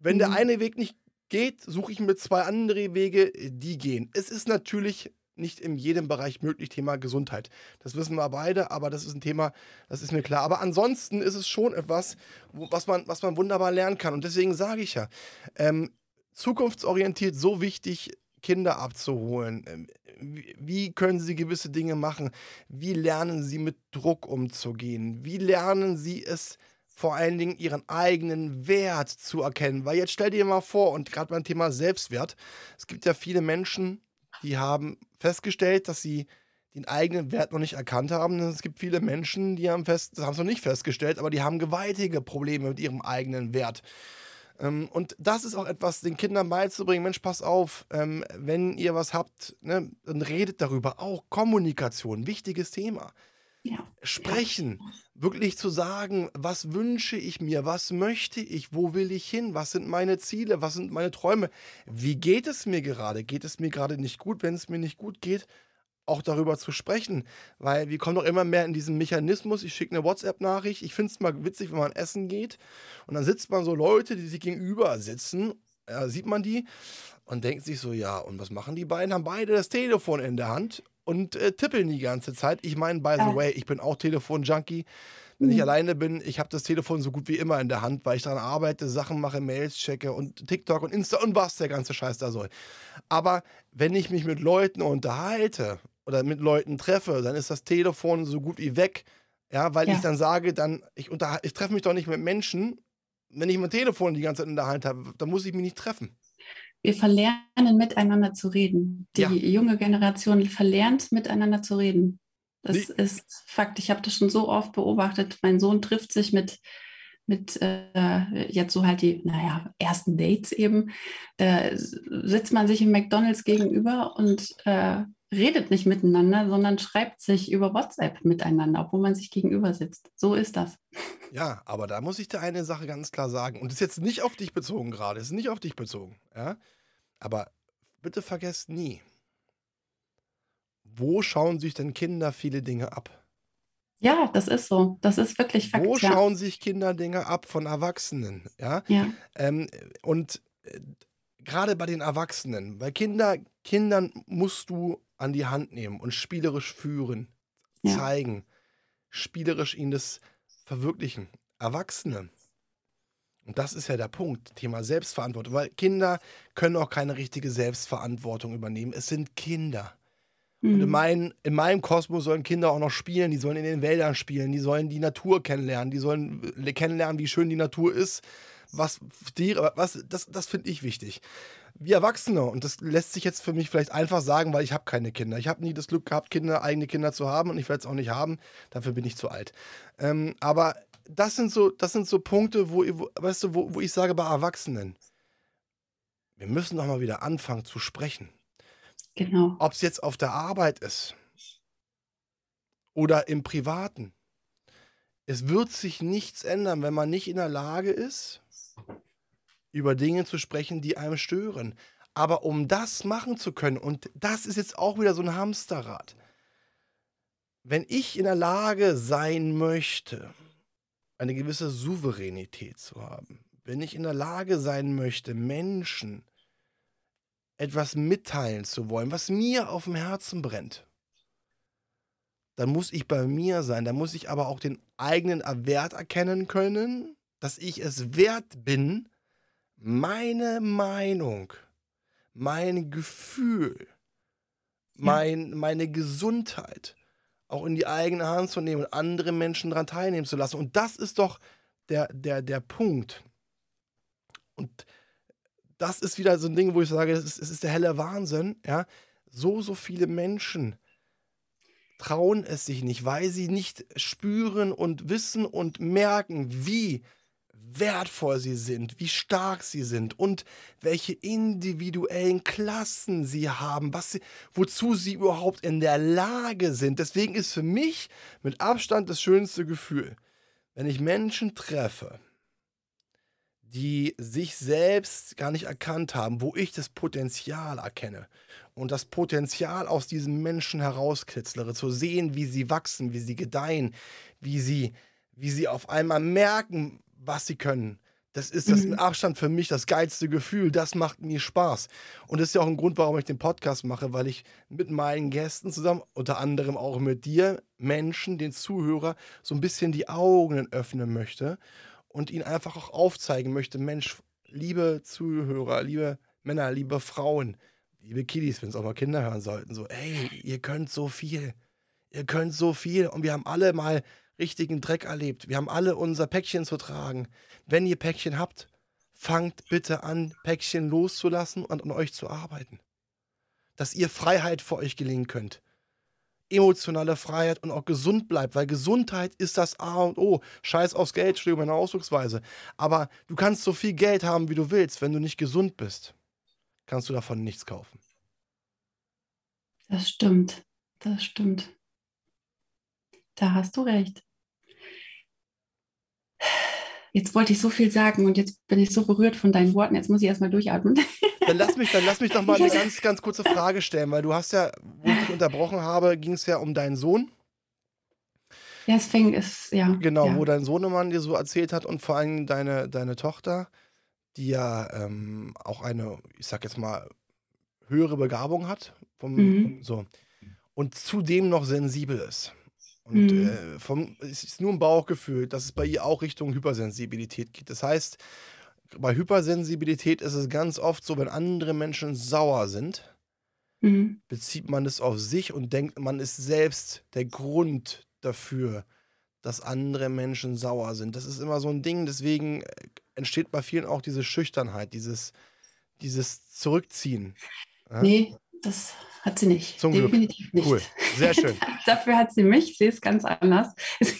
Wenn mhm. der eine Weg nicht geht, suche ich mir zwei andere Wege, die gehen. Es ist natürlich nicht in jedem Bereich möglich, Thema Gesundheit. Das wissen wir beide, aber das ist ein Thema, das ist mir klar. Aber ansonsten ist es schon etwas, was man, was man wunderbar lernen kann. Und deswegen sage ich ja, ähm, zukunftsorientiert so wichtig, Kinder abzuholen. Ähm, wie können sie gewisse Dinge machen? Wie lernen sie mit Druck umzugehen? Wie lernen sie es, vor allen Dingen ihren eigenen Wert zu erkennen. Weil jetzt stell dir mal vor, und gerade beim Thema Selbstwert, es gibt ja viele Menschen, die haben festgestellt, dass sie den eigenen Wert noch nicht erkannt haben. Es gibt viele Menschen, die haben fest, das haben es noch nicht festgestellt, aber die haben gewaltige Probleme mit ihrem eigenen Wert. Ähm, und das ist auch etwas, den Kindern beizubringen. Mensch, pass auf, ähm, wenn ihr was habt, ne, dann redet darüber. Auch Kommunikation, wichtiges Thema. Ja. Sprechen, ja. Wirklich zu sagen, was wünsche ich mir, was möchte ich, wo will ich hin, was sind meine Ziele, was sind meine Träume, wie geht es mir gerade, geht es mir gerade nicht gut, wenn es mir nicht gut geht, auch darüber zu sprechen, weil wir kommen doch immer mehr in diesen Mechanismus, ich schicke eine WhatsApp-Nachricht, ich finde es mal witzig, wenn man essen geht. Und dann sitzt man so Leute, die sich gegenüber sitzen, ja, sieht man die und denkt sich so, ja, und was machen die beiden? Haben beide das Telefon in der Hand und äh, tippeln die ganze Zeit. Ich meine, by the way, ich bin auch Telefon-Junkie. Wenn ich mhm. alleine bin, ich habe das Telefon so gut wie immer in der Hand, weil ich daran arbeite, Sachen mache, Mails checke und TikTok und Insta und was der ganze Scheiß da soll. Aber wenn ich mich mit Leuten unterhalte oder mit Leuten treffe, dann ist das Telefon so gut wie weg. Ja, weil ja. ich dann sage, dann, ich, ich treffe mich doch nicht mit Menschen, wenn ich mein Telefon die ganze Zeit in der Hand habe, dann muss ich mich nicht treffen. Wir verlernen miteinander zu reden. Die ja. junge Generation verlernt miteinander zu reden. Das nee. ist Fakt. Ich habe das schon so oft beobachtet. Mein Sohn trifft sich mit, mit äh, jetzt so halt die, naja, ersten Dates eben. Da sitzt man sich im McDonalds gegenüber und äh, redet nicht miteinander, sondern schreibt sich über WhatsApp miteinander, obwohl man sich gegenüber sitzt. So ist das. Ja, aber da muss ich dir eine Sache ganz klar sagen. Und das ist jetzt nicht auf dich bezogen gerade. Das ist nicht auf dich bezogen. Ja? Aber bitte vergesst nie, wo schauen sich denn Kinder viele Dinge ab? Ja, das ist so. Das ist wirklich Fakt. Wo ja. schauen sich Kinder Dinge ab von Erwachsenen? Ja. ja. Ähm, und äh, gerade bei den Erwachsenen, bei Kinder, Kindern musst du an die Hand nehmen und spielerisch führen, ja. zeigen, spielerisch ihnen das verwirklichen. Erwachsene. Und das ist ja der Punkt, Thema Selbstverantwortung, weil Kinder können auch keine richtige Selbstverantwortung übernehmen. Es sind Kinder. Mhm. Und in, mhm. mein, in meinem Kosmos sollen Kinder auch noch spielen, die sollen in den Wäldern spielen, die sollen die Natur kennenlernen, die sollen kennenlernen, wie schön die Natur ist, was Tiere, was, das, das finde ich wichtig. Wie Erwachsene, und das lässt sich jetzt für mich vielleicht einfach sagen, weil ich habe keine Kinder. Ich habe nie das Glück gehabt, Kinder, eigene Kinder zu haben und ich werde es auch nicht haben. Dafür bin ich zu alt. Ähm, aber das sind so, das sind so Punkte, wo, wo weißt du, wo, wo ich sage bei Erwachsenen, wir müssen doch mal wieder anfangen zu sprechen. Genau. Ob es jetzt auf der Arbeit ist oder im Privaten. Es wird sich nichts ändern, wenn man nicht in der Lage ist, über Dinge zu sprechen, die einem stören. Aber um das machen zu können, und das ist jetzt auch wieder so ein Hamsterrad, wenn ich in der Lage sein möchte, eine gewisse Souveränität zu haben, wenn ich in der Lage sein möchte, Menschen etwas mitteilen zu wollen, was mir auf dem Herzen brennt, dann muss ich bei mir sein. Dann muss ich aber auch den eigenen Wert erkennen können, dass ich es wert bin, meine Meinung, mein Gefühl, mein, meine Gesundheit auch in die eigene Hand zu nehmen und andere Menschen daran teilnehmen zu lassen. Und das ist doch der, der, der Punkt. Und das ist wieder so ein Ding, wo ich sage, es ist, ist der helle Wahnsinn, ja. So, so viele Menschen trauen es sich nicht, weil sie nicht spüren und wissen und merken, wie wertvoll sie sind, wie stark sie sind und welche individuellen Klassen sie haben, was sie, wozu sie überhaupt in der Lage sind. Deswegen ist für mich mit Abstand das schönste Gefühl, wenn ich Menschen treffe, die sich selbst gar nicht erkannt haben, wo ich das Potenzial erkenne und das Potenzial aus diesen Menschen herauskitzlere, zu sehen, wie sie wachsen, wie sie gedeihen, wie sie, wie sie auf einmal merken, was sie können. Das ist das mhm. mit Abstand für mich das geilste Gefühl. Das macht mir Spaß. Und das ist ja auch ein Grund, warum ich den Podcast mache, weil ich mit meinen Gästen zusammen, unter anderem auch mit dir, Menschen, den Zuhörer, so ein bisschen die Augen öffnen möchte und ihnen einfach auch aufzeigen möchte: Mensch, liebe Zuhörer, liebe Männer, liebe Frauen, liebe Kiddies, wenn es auch mal Kinder hören sollten, so, ey, ihr könnt so viel. Ihr könnt so viel. Und wir haben alle mal richtigen Dreck erlebt. Wir haben alle unser Päckchen zu tragen. Wenn ihr Päckchen habt, fangt bitte an, Päckchen loszulassen und an euch zu arbeiten. Dass ihr Freiheit für euch gelingen könnt. Emotionale Freiheit und auch gesund bleibt, weil Gesundheit ist das A und O. Scheiß aufs Geld, Entschuldigung, meine Ausdrucksweise. Aber du kannst so viel Geld haben, wie du willst. Wenn du nicht gesund bist, kannst du davon nichts kaufen. Das stimmt. Das stimmt. Da hast du recht. Jetzt wollte ich so viel sagen und jetzt bin ich so berührt von deinen Worten. Jetzt muss ich erstmal durchatmen. Dann lass mich, dann lass mich doch mal eine ganz, ganz kurze Frage stellen, weil du hast ja, wo ich dich unterbrochen habe, ging es ja um deinen Sohn. Ja, es fing, es, ja. Genau, ja. wo dein Sohnemann dir so erzählt hat und vor allem deine, deine Tochter, die ja ähm, auch eine, ich sag jetzt mal, höhere Begabung hat. Vom, mhm. so. Und zudem noch sensibel ist. Und mhm. äh, vom, es ist nur ein Bauchgefühl, dass es bei ihr auch Richtung Hypersensibilität geht. Das heißt, bei Hypersensibilität ist es ganz oft so, wenn andere Menschen sauer sind, mhm. bezieht man es auf sich und denkt, man ist selbst der Grund dafür, dass andere Menschen sauer sind. Das ist immer so ein Ding, deswegen äh, entsteht bei vielen auch diese Schüchternheit, dieses, dieses Zurückziehen. Nee, das hat sie nicht. Zum Definitiv Glück. nicht. Cool, sehr schön. [laughs] Dafür hat sie mich. Sie ist ganz anders. [laughs]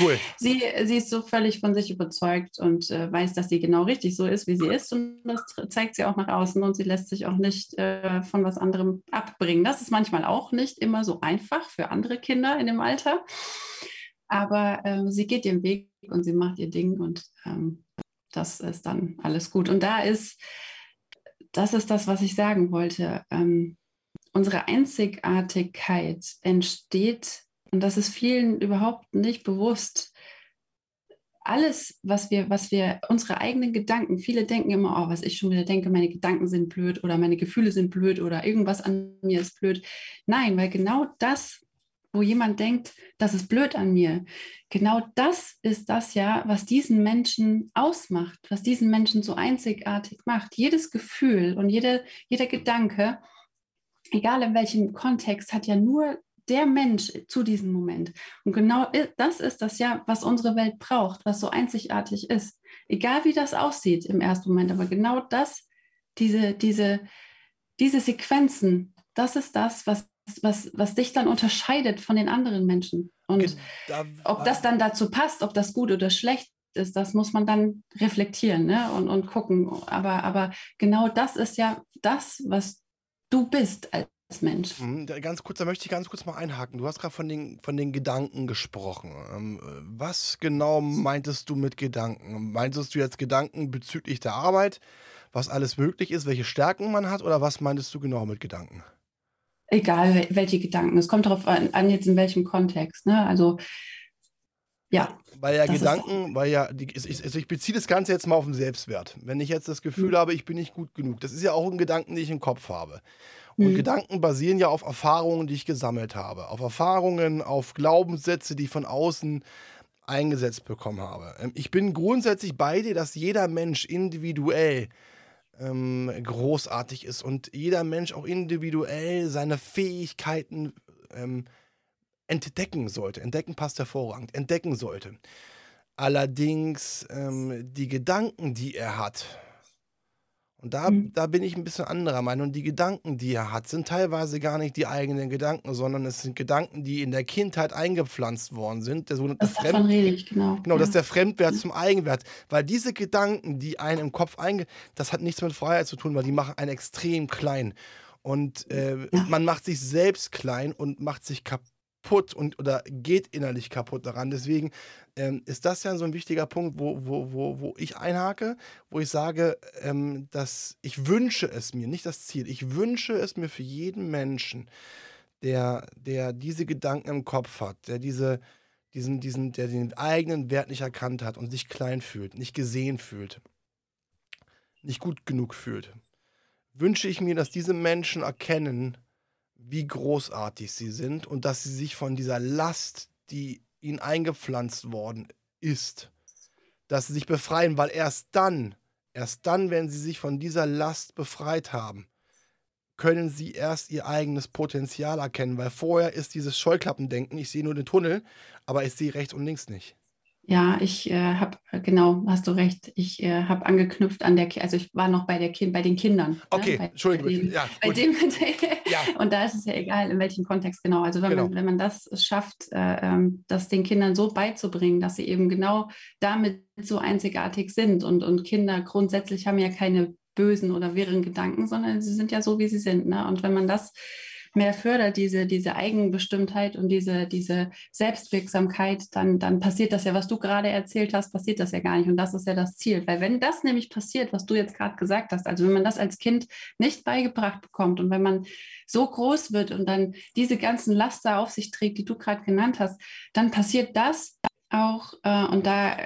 Cool. sie, sie ist so völlig von sich überzeugt und äh, weiß, dass sie genau richtig so ist, wie sie ist. Und das zeigt sie auch nach außen und sie lässt sich auch nicht äh, von was anderem abbringen. Das ist manchmal auch nicht immer so einfach für andere Kinder in dem Alter. Aber äh, sie geht ihren Weg und sie macht ihr Ding und ähm, das ist dann alles gut. Und da ist, das ist das, was ich sagen wollte. Ähm, unsere Einzigartigkeit entsteht, und das ist vielen überhaupt nicht bewusst, alles, was wir, was wir, unsere eigenen Gedanken, viele denken immer, oh, was ich schon wieder denke, meine Gedanken sind blöd oder meine Gefühle sind blöd oder irgendwas an mir ist blöd. Nein, weil genau das, wo jemand denkt, das ist blöd an mir, genau das ist das ja, was diesen Menschen ausmacht, was diesen Menschen so einzigartig macht. Jedes Gefühl und jede, jeder Gedanke egal in welchem Kontext, hat ja nur der Mensch zu diesem Moment. Und genau das ist das ja, was unsere Welt braucht, was so einzigartig ist. Egal wie das aussieht im ersten Moment, aber genau das, diese, diese, diese Sequenzen, das ist das, was, was, was dich dann unterscheidet von den anderen Menschen. Und da, ob das dann dazu passt, ob das gut oder schlecht ist, das muss man dann reflektieren ne? und, und gucken. Aber, aber genau das ist ja das, was du bist als Mensch. Mhm, ganz kurz, da möchte ich ganz kurz mal einhaken. Du hast gerade von den, von den Gedanken gesprochen. Ähm, was genau meintest du mit Gedanken? Meintest du jetzt Gedanken bezüglich der Arbeit, was alles möglich ist, welche Stärken man hat, oder was meintest du genau mit Gedanken? Egal, welche Gedanken. Es kommt darauf an, an jetzt in welchem Kontext. Ne? Also ja. Weil ja Gedanken, weil ja, die, ich, also ich beziehe das Ganze jetzt mal auf den Selbstwert. Wenn ich jetzt das Gefühl mhm. habe, ich bin nicht gut genug, das ist ja auch ein Gedanken, den ich im Kopf habe. Und mhm. Gedanken basieren ja auf Erfahrungen, die ich gesammelt habe. Auf Erfahrungen, auf Glaubenssätze, die ich von außen eingesetzt bekommen habe. Ähm, ich bin grundsätzlich bei dir, dass jeder Mensch individuell ähm, großartig ist und jeder Mensch auch individuell seine Fähigkeiten ähm, entdecken sollte. Entdecken passt hervorragend. Entdecken sollte. Allerdings ähm, die Gedanken, die er hat, und da, mhm. da bin ich ein bisschen anderer Meinung. Die Gedanken, die er hat, sind teilweise gar nicht die eigenen Gedanken, sondern es sind Gedanken, die in der Kindheit eingepflanzt worden sind. Der sogenannte das Fremd rede ich, genau. Genau, ja. das ist der Fremdwert ja. zum Eigenwert. Weil diese Gedanken, die einen im Kopf einge... Das hat nichts mit Freiheit zu tun, weil die machen einen extrem klein. Und äh, ja. man macht sich selbst klein und macht sich kaputt kaputt und oder geht innerlich kaputt daran. Deswegen ähm, ist das ja so ein wichtiger Punkt, wo, wo, wo, wo ich einhake, wo ich sage, ähm, dass ich wünsche es mir, nicht das Ziel, ich wünsche es mir für jeden Menschen, der, der diese Gedanken im Kopf hat, der diese, diesen, diesen, der den eigenen Wert nicht erkannt hat und sich klein fühlt, nicht gesehen fühlt, nicht gut genug fühlt, wünsche ich mir, dass diese Menschen erkennen, wie großartig sie sind und dass sie sich von dieser Last, die ihnen eingepflanzt worden ist, dass sie sich befreien, weil erst dann, erst dann, wenn sie sich von dieser Last befreit haben, können sie erst ihr eigenes Potenzial erkennen, weil vorher ist dieses Scheuklappendenken, ich sehe nur den Tunnel, aber ich sehe rechts und links nicht. Ja, ich äh, habe, äh, genau, hast du recht, ich äh, habe angeknüpft an der, also ich war noch bei, der kind, bei den Kindern. Ne, okay, ne? bei, Entschuldigung. Bei dem, ja, bei dem, [laughs] ja. Und da ist es ja egal, in welchem Kontext genau. Also wenn, genau. Man, wenn man das schafft, äh, ähm, das den Kindern so beizubringen, dass sie eben genau damit so einzigartig sind und, und Kinder grundsätzlich haben ja keine bösen oder wirren Gedanken, sondern sie sind ja so, wie sie sind. Ne? Und wenn man das mehr fördert, diese, diese Eigenbestimmtheit und diese, diese Selbstwirksamkeit, dann, dann passiert das ja, was du gerade erzählt hast, passiert das ja gar nicht. Und das ist ja das Ziel. Weil wenn das nämlich passiert, was du jetzt gerade gesagt hast, also wenn man das als Kind nicht beigebracht bekommt und wenn man so groß wird und dann diese ganzen Laster auf sich trägt, die du gerade genannt hast, dann passiert das auch, äh, und da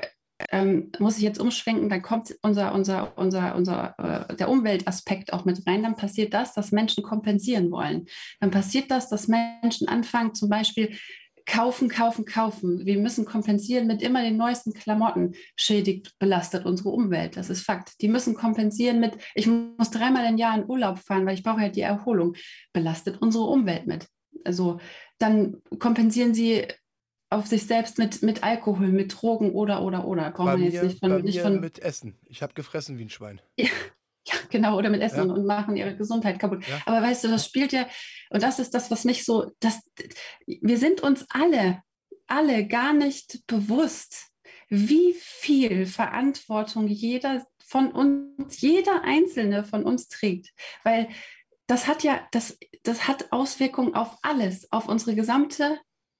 ähm, muss ich jetzt umschwenken, dann kommt unser, unser, unser, unser, äh, der Umweltaspekt auch mit rein. Dann passiert das, dass Menschen kompensieren wollen. Dann passiert das, dass Menschen anfangen, zum Beispiel kaufen, kaufen, kaufen. Wir müssen kompensieren mit immer den neuesten Klamotten. Schädigt, belastet unsere Umwelt. Das ist Fakt. Die müssen kompensieren mit, ich muss dreimal im Jahr in Urlaub fahren, weil ich brauche halt die Erholung. Belastet unsere Umwelt mit. Also dann kompensieren sie auf sich selbst mit, mit Alkohol, mit Drogen oder, oder, oder. Braucht man jetzt nicht von, nicht von. Mit Essen. Ich habe gefressen wie ein Schwein. [laughs] Ja, ja genau, oder mit Essen ja. und machen ihre Gesundheit kaputt. Ja. Aber weißt du, das spielt ja, und das ist das, was mich so, das, wir sind uns alle, alle gar nicht bewusst, wie viel Verantwortung jeder von uns, jeder Einzelne von uns trägt. Weil das hat ja, das, das hat Auswirkungen auf alles, auf unsere gesamte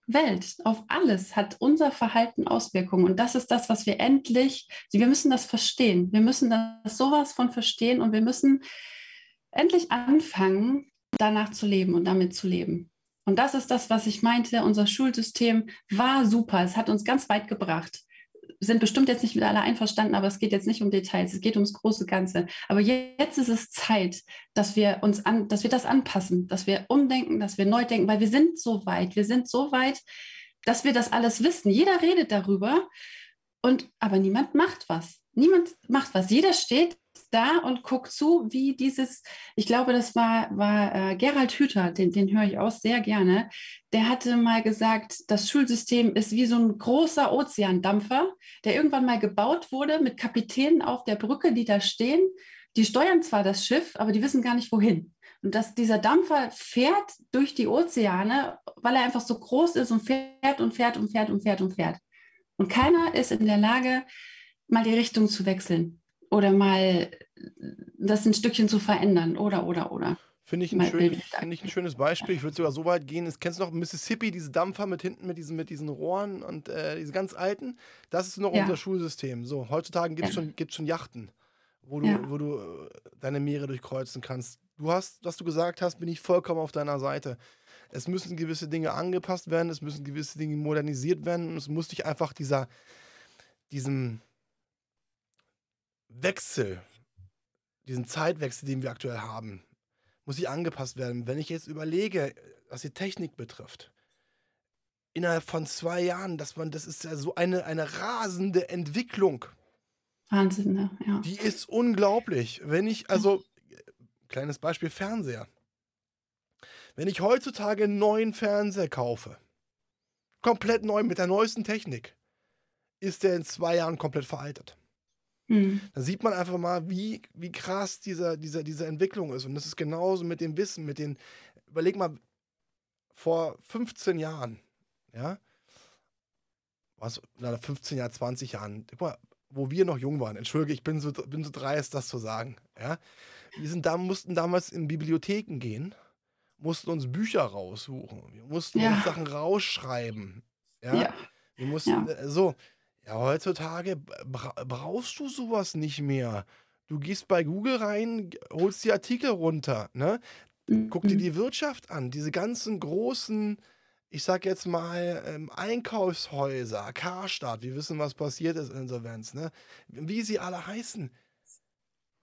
Welt, auf alles hat unser Verhalten Auswirkungen. Und das ist das, was wir endlich, wir müssen das verstehen. Wir müssen das sowas von verstehen und wir müssen endlich anfangen, danach zu leben und damit zu leben. Und das ist das, was ich meinte. Unser Schulsystem war super. Es hat uns ganz weit gebracht sind bestimmt jetzt nicht mit alle einverstanden, aber es geht jetzt nicht um Details, es geht ums große Ganze. Aber jetzt ist es Zeit, dass wir uns an, dass wir das anpassen, dass wir umdenken, dass wir neu denken, weil wir sind so weit, wir sind so weit, dass wir das alles wissen. Jeder redet darüber und aber niemand macht was. Niemand macht was. Jeder steht da und guckt zu, wie dieses, ich glaube, das war, war äh, Gerald Hüther, den, den höre ich auch sehr gerne, der hatte mal gesagt, das Schulsystem ist wie so ein großer Ozeandampfer, der irgendwann mal gebaut wurde mit Kapitänen auf der Brücke, die da stehen. Die steuern zwar das Schiff, aber die wissen gar nicht wohin. Und dass dieser Dampfer fährt durch die Ozeane, weil er einfach so groß ist und fährt und fährt und fährt und fährt und fährt. Und keiner ist in der Lage, mal die Richtung zu wechseln oder mal das ein Stückchen zu verändern oder, oder, oder. Finde ich, ein schön, find ich ein schönes Beispiel. Ich würde sogar so weit gehen. Das, kennst du noch Mississippi, diese Dampfer mit hinten mit diesen, mit diesen Rohren und äh, diese ganz alten? Das ist noch ja. unser Schulsystem. So, heutzutage gibt es ja. schon, gibt's schon Yachten, wo du, ja. wo du äh, deine Meere durchkreuzen kannst. Du hast, was du gesagt hast, bin ich vollkommen auf deiner Seite. Es müssen gewisse Dinge angepasst werden, es müssen gewisse Dinge modernisiert werden und es muss dich einfach dieser, diesem, Wechsel, diesen Zeitwechsel, den wir aktuell haben, muss sie angepasst werden. Wenn ich jetzt überlege, was die Technik betrifft, innerhalb von zwei Jahren, dass man, das ist ja so eine, eine rasende Entwicklung. Wahnsinn, ne? ja. Die ist unglaublich. Wenn ich, also, kleines Beispiel Fernseher. Wenn ich heutzutage einen neuen Fernseher kaufe, komplett neu mit der neuesten Technik, ist der in zwei Jahren komplett veraltet. Mhm. Da sieht man einfach mal, wie, wie krass dieser, dieser, diese Entwicklung ist. Und das ist genauso mit dem Wissen, mit den, überleg mal, vor 15 Jahren, ja, was, na, 15 Jahren, 20 Jahren, guck mal, wo wir noch jung waren, entschuldige, ich bin so, bin so dreist, das zu sagen, ja, wir sind da, mussten damals in Bibliotheken gehen, mussten uns Bücher raussuchen, wir mussten ja. uns Sachen rausschreiben, ja, ja. wir mussten, ja. Äh, so, ja, heutzutage bra brauchst du sowas nicht mehr. Du gehst bei Google rein, holst die Artikel runter, ne? Guck dir mhm. die Wirtschaft an, diese ganzen großen, ich sag jetzt mal, ähm, Einkaufshäuser, Karstadt, wir wissen, was passiert ist in Insolvenz, ne? Wie sie alle heißen.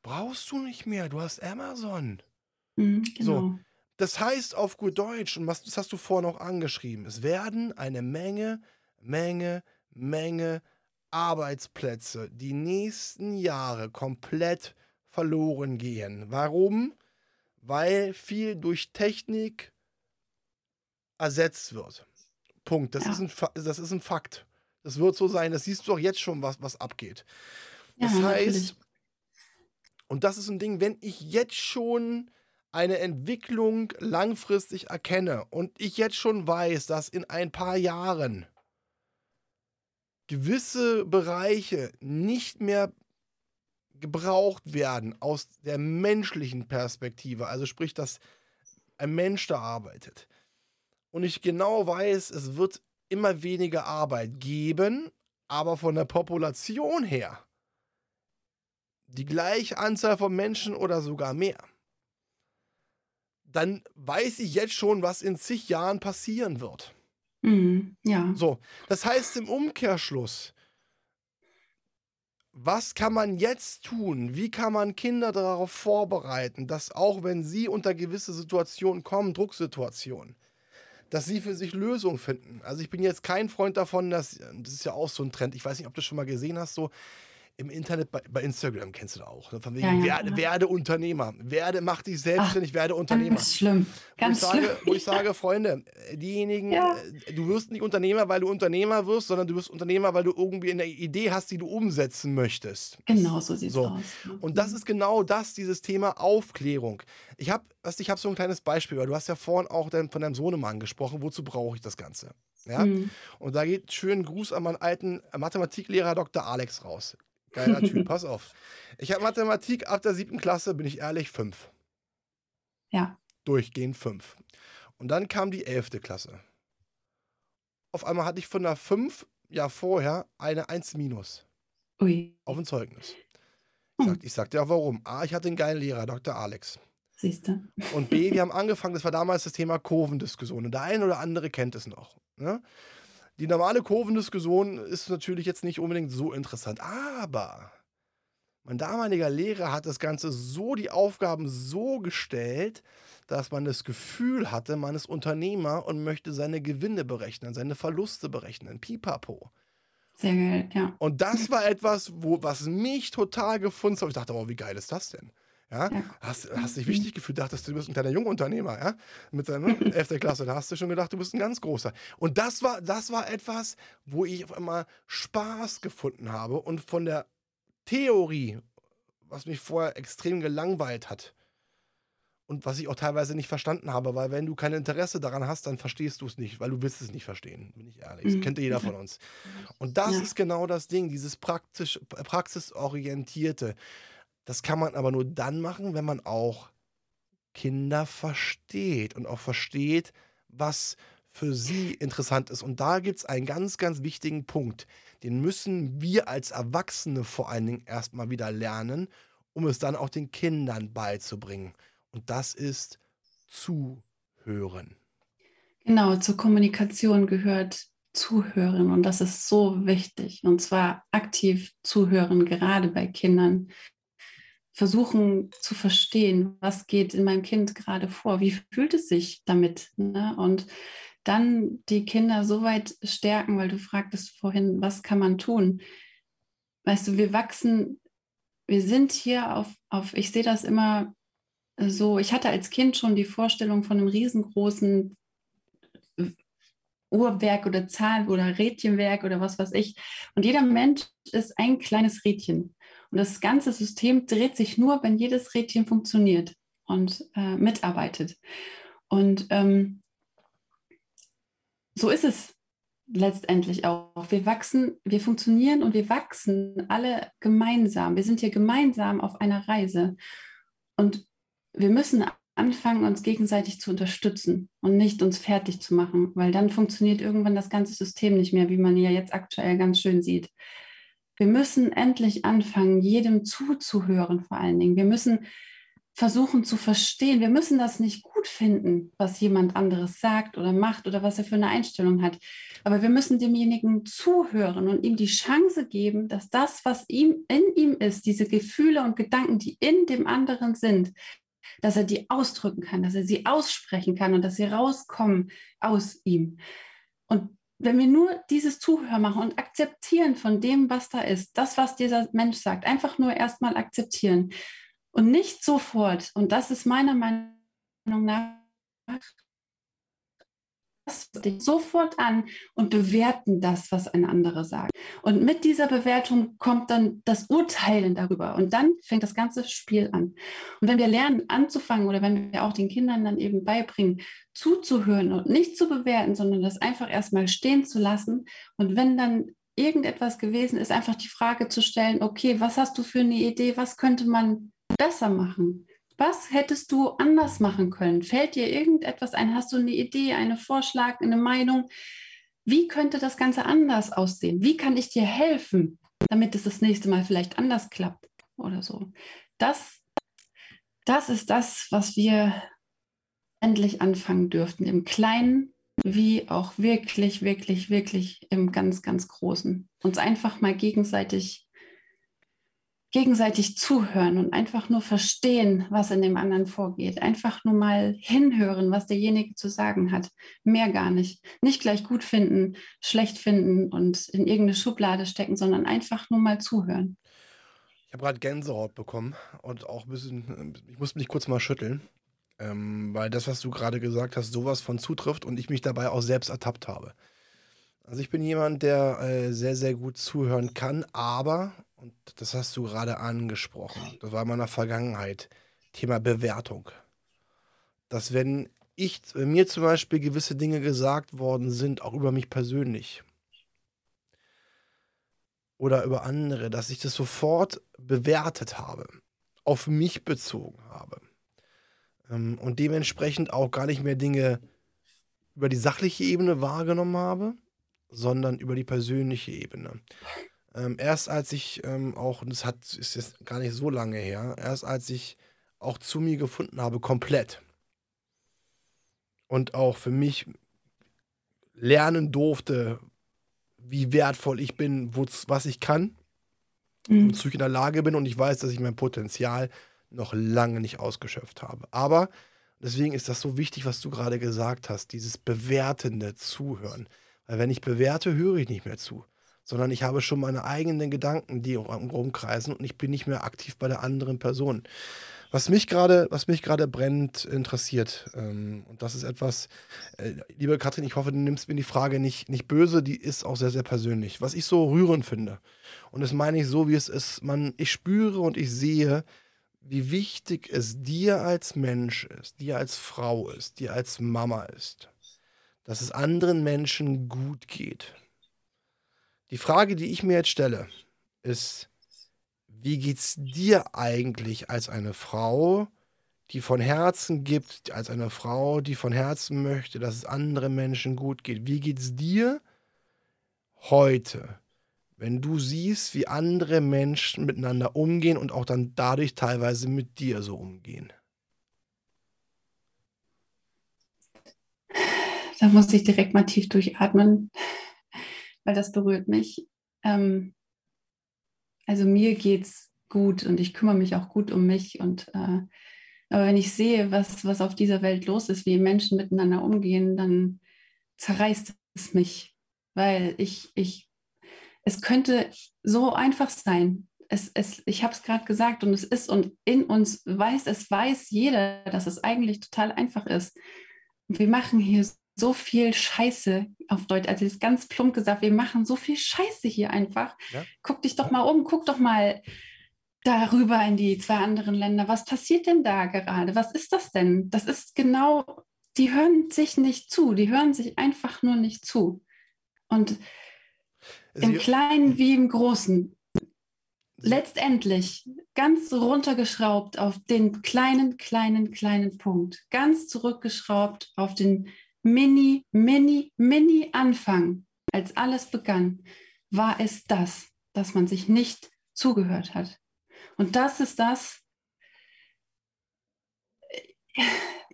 Brauchst du nicht mehr, du hast Amazon. Mhm, genau. So. Das heißt auf gut Deutsch, und was, das hast du vorhin auch angeschrieben, es werden eine Menge, Menge, Menge Arbeitsplätze die nächsten Jahre komplett verloren gehen. Warum? Weil viel durch Technik ersetzt wird. Punkt. Das, ja. ist, ein, das ist ein Fakt. Das wird so sein. Das siehst du doch jetzt schon, was, was abgeht. Das ja, heißt, natürlich. und das ist ein Ding, wenn ich jetzt schon eine Entwicklung langfristig erkenne und ich jetzt schon weiß, dass in ein paar Jahren gewisse Bereiche nicht mehr gebraucht werden aus der menschlichen Perspektive, also sprich, dass ein Mensch da arbeitet. Und ich genau weiß, es wird immer weniger Arbeit geben, aber von der Population her die gleiche Anzahl von Menschen oder sogar mehr. Dann weiß ich jetzt schon, was in zig Jahren passieren wird. Mhm, ja. So, das heißt im Umkehrschluss, was kann man jetzt tun? Wie kann man Kinder darauf vorbereiten, dass auch wenn sie unter gewisse Situationen kommen, Drucksituationen, dass sie für sich Lösungen finden. Also ich bin jetzt kein Freund davon, dass, das ist ja auch so ein Trend, ich weiß nicht, ob du das schon mal gesehen hast, so im Internet, bei, bei Instagram kennst du da auch. Ne? Von wegen, ja, ja, werde, ja. werde, Unternehmer, werde, mach dich selbstständig, Ach, werde Unternehmer. Ganz schlimm. Ganz wo ich, schlimm. Sage, wo ich sage, Freunde, diejenigen, äh, du wirst nicht Unternehmer, weil du Unternehmer wirst, sondern du wirst Unternehmer, weil du irgendwie eine Idee hast, die du umsetzen möchtest. Genau, so sieht es so. aus. Und das ist genau das, dieses Thema Aufklärung. Ich habe ich hab so ein kleines Beispiel, weil du hast ja vorhin auch von deinem Sohnemann gesprochen, wozu brauche ich das Ganze? Ja? Mhm. Und da geht schönen Gruß an meinen alten Mathematiklehrer Dr. Alex raus. Geiler Typ, [laughs] pass auf. Ich habe Mathematik ab der siebten Klasse, bin ich ehrlich, fünf. Ja. Durchgehend fünf. Und dann kam die elfte Klasse. Auf einmal hatte ich von der fünf Jahr vorher eine 1 minus. Ui. Auf ein Zeugnis. Ich, sag, ich sagte ja, warum. A, ich hatte einen geilen Lehrer, Dr. Alex. Siehst du. Und B, wir haben angefangen, das war damals das Thema Kurvendiskussion. Und der eine oder andere kennt es noch. Ne? Die normale Kurvendiskussion ist natürlich jetzt nicht unbedingt so interessant, aber mein damaliger Lehrer hat das Ganze so, die Aufgaben so gestellt, dass man das Gefühl hatte, man ist Unternehmer und möchte seine Gewinne berechnen, seine Verluste berechnen. Pipapo. Sehr geil, ja. Und das war etwas, wo, was mich total gefunden hat. Ich dachte, oh, wie geil ist das denn? Ja? ja. Hast, hast dich wichtig gefühlt, dachtest du, bist ein kleiner Jungunternehmer, ja? Mit deiner ne? [laughs] 11. Klasse, da hast du schon gedacht, du bist ein ganz großer. Und das war, das war etwas, wo ich auf einmal Spaß gefunden habe und von der Theorie, was mich vorher extrem gelangweilt hat und was ich auch teilweise nicht verstanden habe, weil wenn du kein Interesse daran hast, dann verstehst du es nicht, weil du willst es nicht verstehen, bin ich ehrlich. Das mhm. kennt jeder von uns. [laughs] Und das ja. ist genau das Ding, dieses praktisch, praxisorientierte. Das kann man aber nur dann machen, wenn man auch Kinder versteht und auch versteht, was für sie interessant ist. Und da gibt es einen ganz, ganz wichtigen Punkt. Den müssen wir als Erwachsene vor allen Dingen erstmal wieder lernen, um es dann auch den Kindern beizubringen. Und das ist zuhören. Genau, zur Kommunikation gehört zuhören und das ist so wichtig. Und zwar aktiv zuhören, gerade bei Kindern versuchen zu verstehen, was geht in meinem Kind gerade vor, wie fühlt es sich damit. Ne? Und dann die Kinder so weit stärken, weil du fragtest vorhin, was kann man tun? Weißt du, wir wachsen, wir sind hier auf, auf ich sehe das immer so, ich hatte als Kind schon die Vorstellung von einem riesengroßen Uhrwerk oder Zahl oder Rädchenwerk oder was weiß ich. Und jeder Mensch ist ein kleines Rädchen. Und das ganze System dreht sich nur, wenn jedes Rädchen funktioniert und äh, mitarbeitet. Und ähm, so ist es letztendlich auch. Wir wachsen, wir funktionieren und wir wachsen alle gemeinsam. Wir sind hier gemeinsam auf einer Reise. Und wir müssen anfangen, uns gegenseitig zu unterstützen und nicht uns fertig zu machen, weil dann funktioniert irgendwann das ganze System nicht mehr, wie man ja jetzt aktuell ganz schön sieht. Wir müssen endlich anfangen, jedem zuzuhören vor allen Dingen. Wir müssen versuchen zu verstehen. Wir müssen das nicht gut finden, was jemand anderes sagt oder macht oder was er für eine Einstellung hat. Aber wir müssen demjenigen zuhören und ihm die Chance geben, dass das, was ihm in ihm ist, diese Gefühle und Gedanken, die in dem anderen sind, dass er die ausdrücken kann, dass er sie aussprechen kann und dass sie rauskommen aus ihm. Und wenn wir nur dieses Zuhören machen und akzeptieren von dem, was da ist, das, was dieser Mensch sagt, einfach nur erstmal akzeptieren und nicht sofort, und das ist meiner Meinung nach dich sofort an und bewerten das, was ein anderer sagt. Und mit dieser Bewertung kommt dann das Urteilen darüber und dann fängt das ganze Spiel an. Und wenn wir lernen anzufangen oder wenn wir auch den Kindern dann eben beibringen, zuzuhören und nicht zu bewerten, sondern das einfach erstmal stehen zu lassen und wenn dann irgendetwas gewesen ist, einfach die Frage zu stellen, okay, was hast du für eine Idee, was könnte man besser machen? Was hättest du anders machen können? Fällt dir irgendetwas ein? Hast du eine Idee, einen Vorschlag, eine Meinung? Wie könnte das Ganze anders aussehen? Wie kann ich dir helfen, damit es das nächste Mal vielleicht anders klappt oder so? Das, das ist das, was wir endlich anfangen dürften, im Kleinen wie auch wirklich, wirklich, wirklich im ganz, ganz Großen. Uns einfach mal gegenseitig gegenseitig zuhören und einfach nur verstehen, was in dem anderen vorgeht. Einfach nur mal hinhören, was derjenige zu sagen hat. Mehr gar nicht. Nicht gleich gut finden, schlecht finden und in irgendeine Schublade stecken, sondern einfach nur mal zuhören. Ich habe gerade Gänsehaut bekommen und auch ein bisschen, ich muss mich kurz mal schütteln, ähm, weil das, was du gerade gesagt hast, sowas von zutrifft und ich mich dabei auch selbst ertappt habe. Also ich bin jemand, der äh, sehr, sehr gut zuhören kann, aber, und das hast du gerade angesprochen, das war in meiner Vergangenheit, Thema Bewertung. Dass wenn ich, wenn mir zum Beispiel gewisse Dinge gesagt worden sind, auch über mich persönlich oder über andere, dass ich das sofort bewertet habe, auf mich bezogen habe ähm, und dementsprechend auch gar nicht mehr Dinge über die sachliche Ebene wahrgenommen habe, sondern über die persönliche Ebene. Ähm, erst als ich ähm, auch, und das hat, ist jetzt gar nicht so lange her, erst als ich auch zu mir gefunden habe, komplett. Und auch für mich lernen durfte, wie wertvoll ich bin, was ich kann, mhm. wozu ich in der Lage bin und ich weiß, dass ich mein Potenzial noch lange nicht ausgeschöpft habe. Aber deswegen ist das so wichtig, was du gerade gesagt hast, dieses bewertende Zuhören. Weil wenn ich bewerte, höre ich nicht mehr zu, sondern ich habe schon meine eigenen Gedanken, die rumkreisen und ich bin nicht mehr aktiv bei der anderen Person. Was mich gerade, was mich gerade brennend interessiert, ähm, und das ist etwas, äh, liebe Katrin, ich hoffe, du nimmst mir die Frage nicht, nicht böse, die ist auch sehr, sehr persönlich. Was ich so rührend finde, und das meine ich so, wie es ist, man, ich spüre und ich sehe, wie wichtig es dir als Mensch ist, dir als Frau ist, dir als Mama ist dass es anderen Menschen gut geht. Die Frage, die ich mir jetzt stelle, ist, wie geht es dir eigentlich als eine Frau, die von Herzen gibt, als eine Frau, die von Herzen möchte, dass es anderen Menschen gut geht? Wie geht es dir heute, wenn du siehst, wie andere Menschen miteinander umgehen und auch dann dadurch teilweise mit dir so umgehen? Da muss ich direkt mal tief durchatmen, weil das berührt mich. Ähm, also mir geht's gut und ich kümmere mich auch gut um mich. Und äh, aber wenn ich sehe, was, was auf dieser Welt los ist, wie Menschen miteinander umgehen, dann zerreißt es mich, weil ich, ich, es könnte so einfach sein. Es, es, ich habe es gerade gesagt und es ist und in uns weiß, es weiß jeder, dass es eigentlich total einfach ist. wir machen hier so viel Scheiße auf Deutsch, also ist ganz plump gesagt, wir machen so viel Scheiße hier einfach. Ja. Guck dich doch mal um, guck doch mal darüber in die zwei anderen Länder. Was passiert denn da gerade? Was ist das denn? Das ist genau, die hören sich nicht zu, die hören sich einfach nur nicht zu. Und Sie im Kleinen wie im Großen. Letztendlich ganz runtergeschraubt auf den kleinen, kleinen, kleinen Punkt. Ganz zurückgeschraubt auf den Mini, Mini, Mini Anfang, als alles begann, war es das, dass man sich nicht zugehört hat. Und das ist das,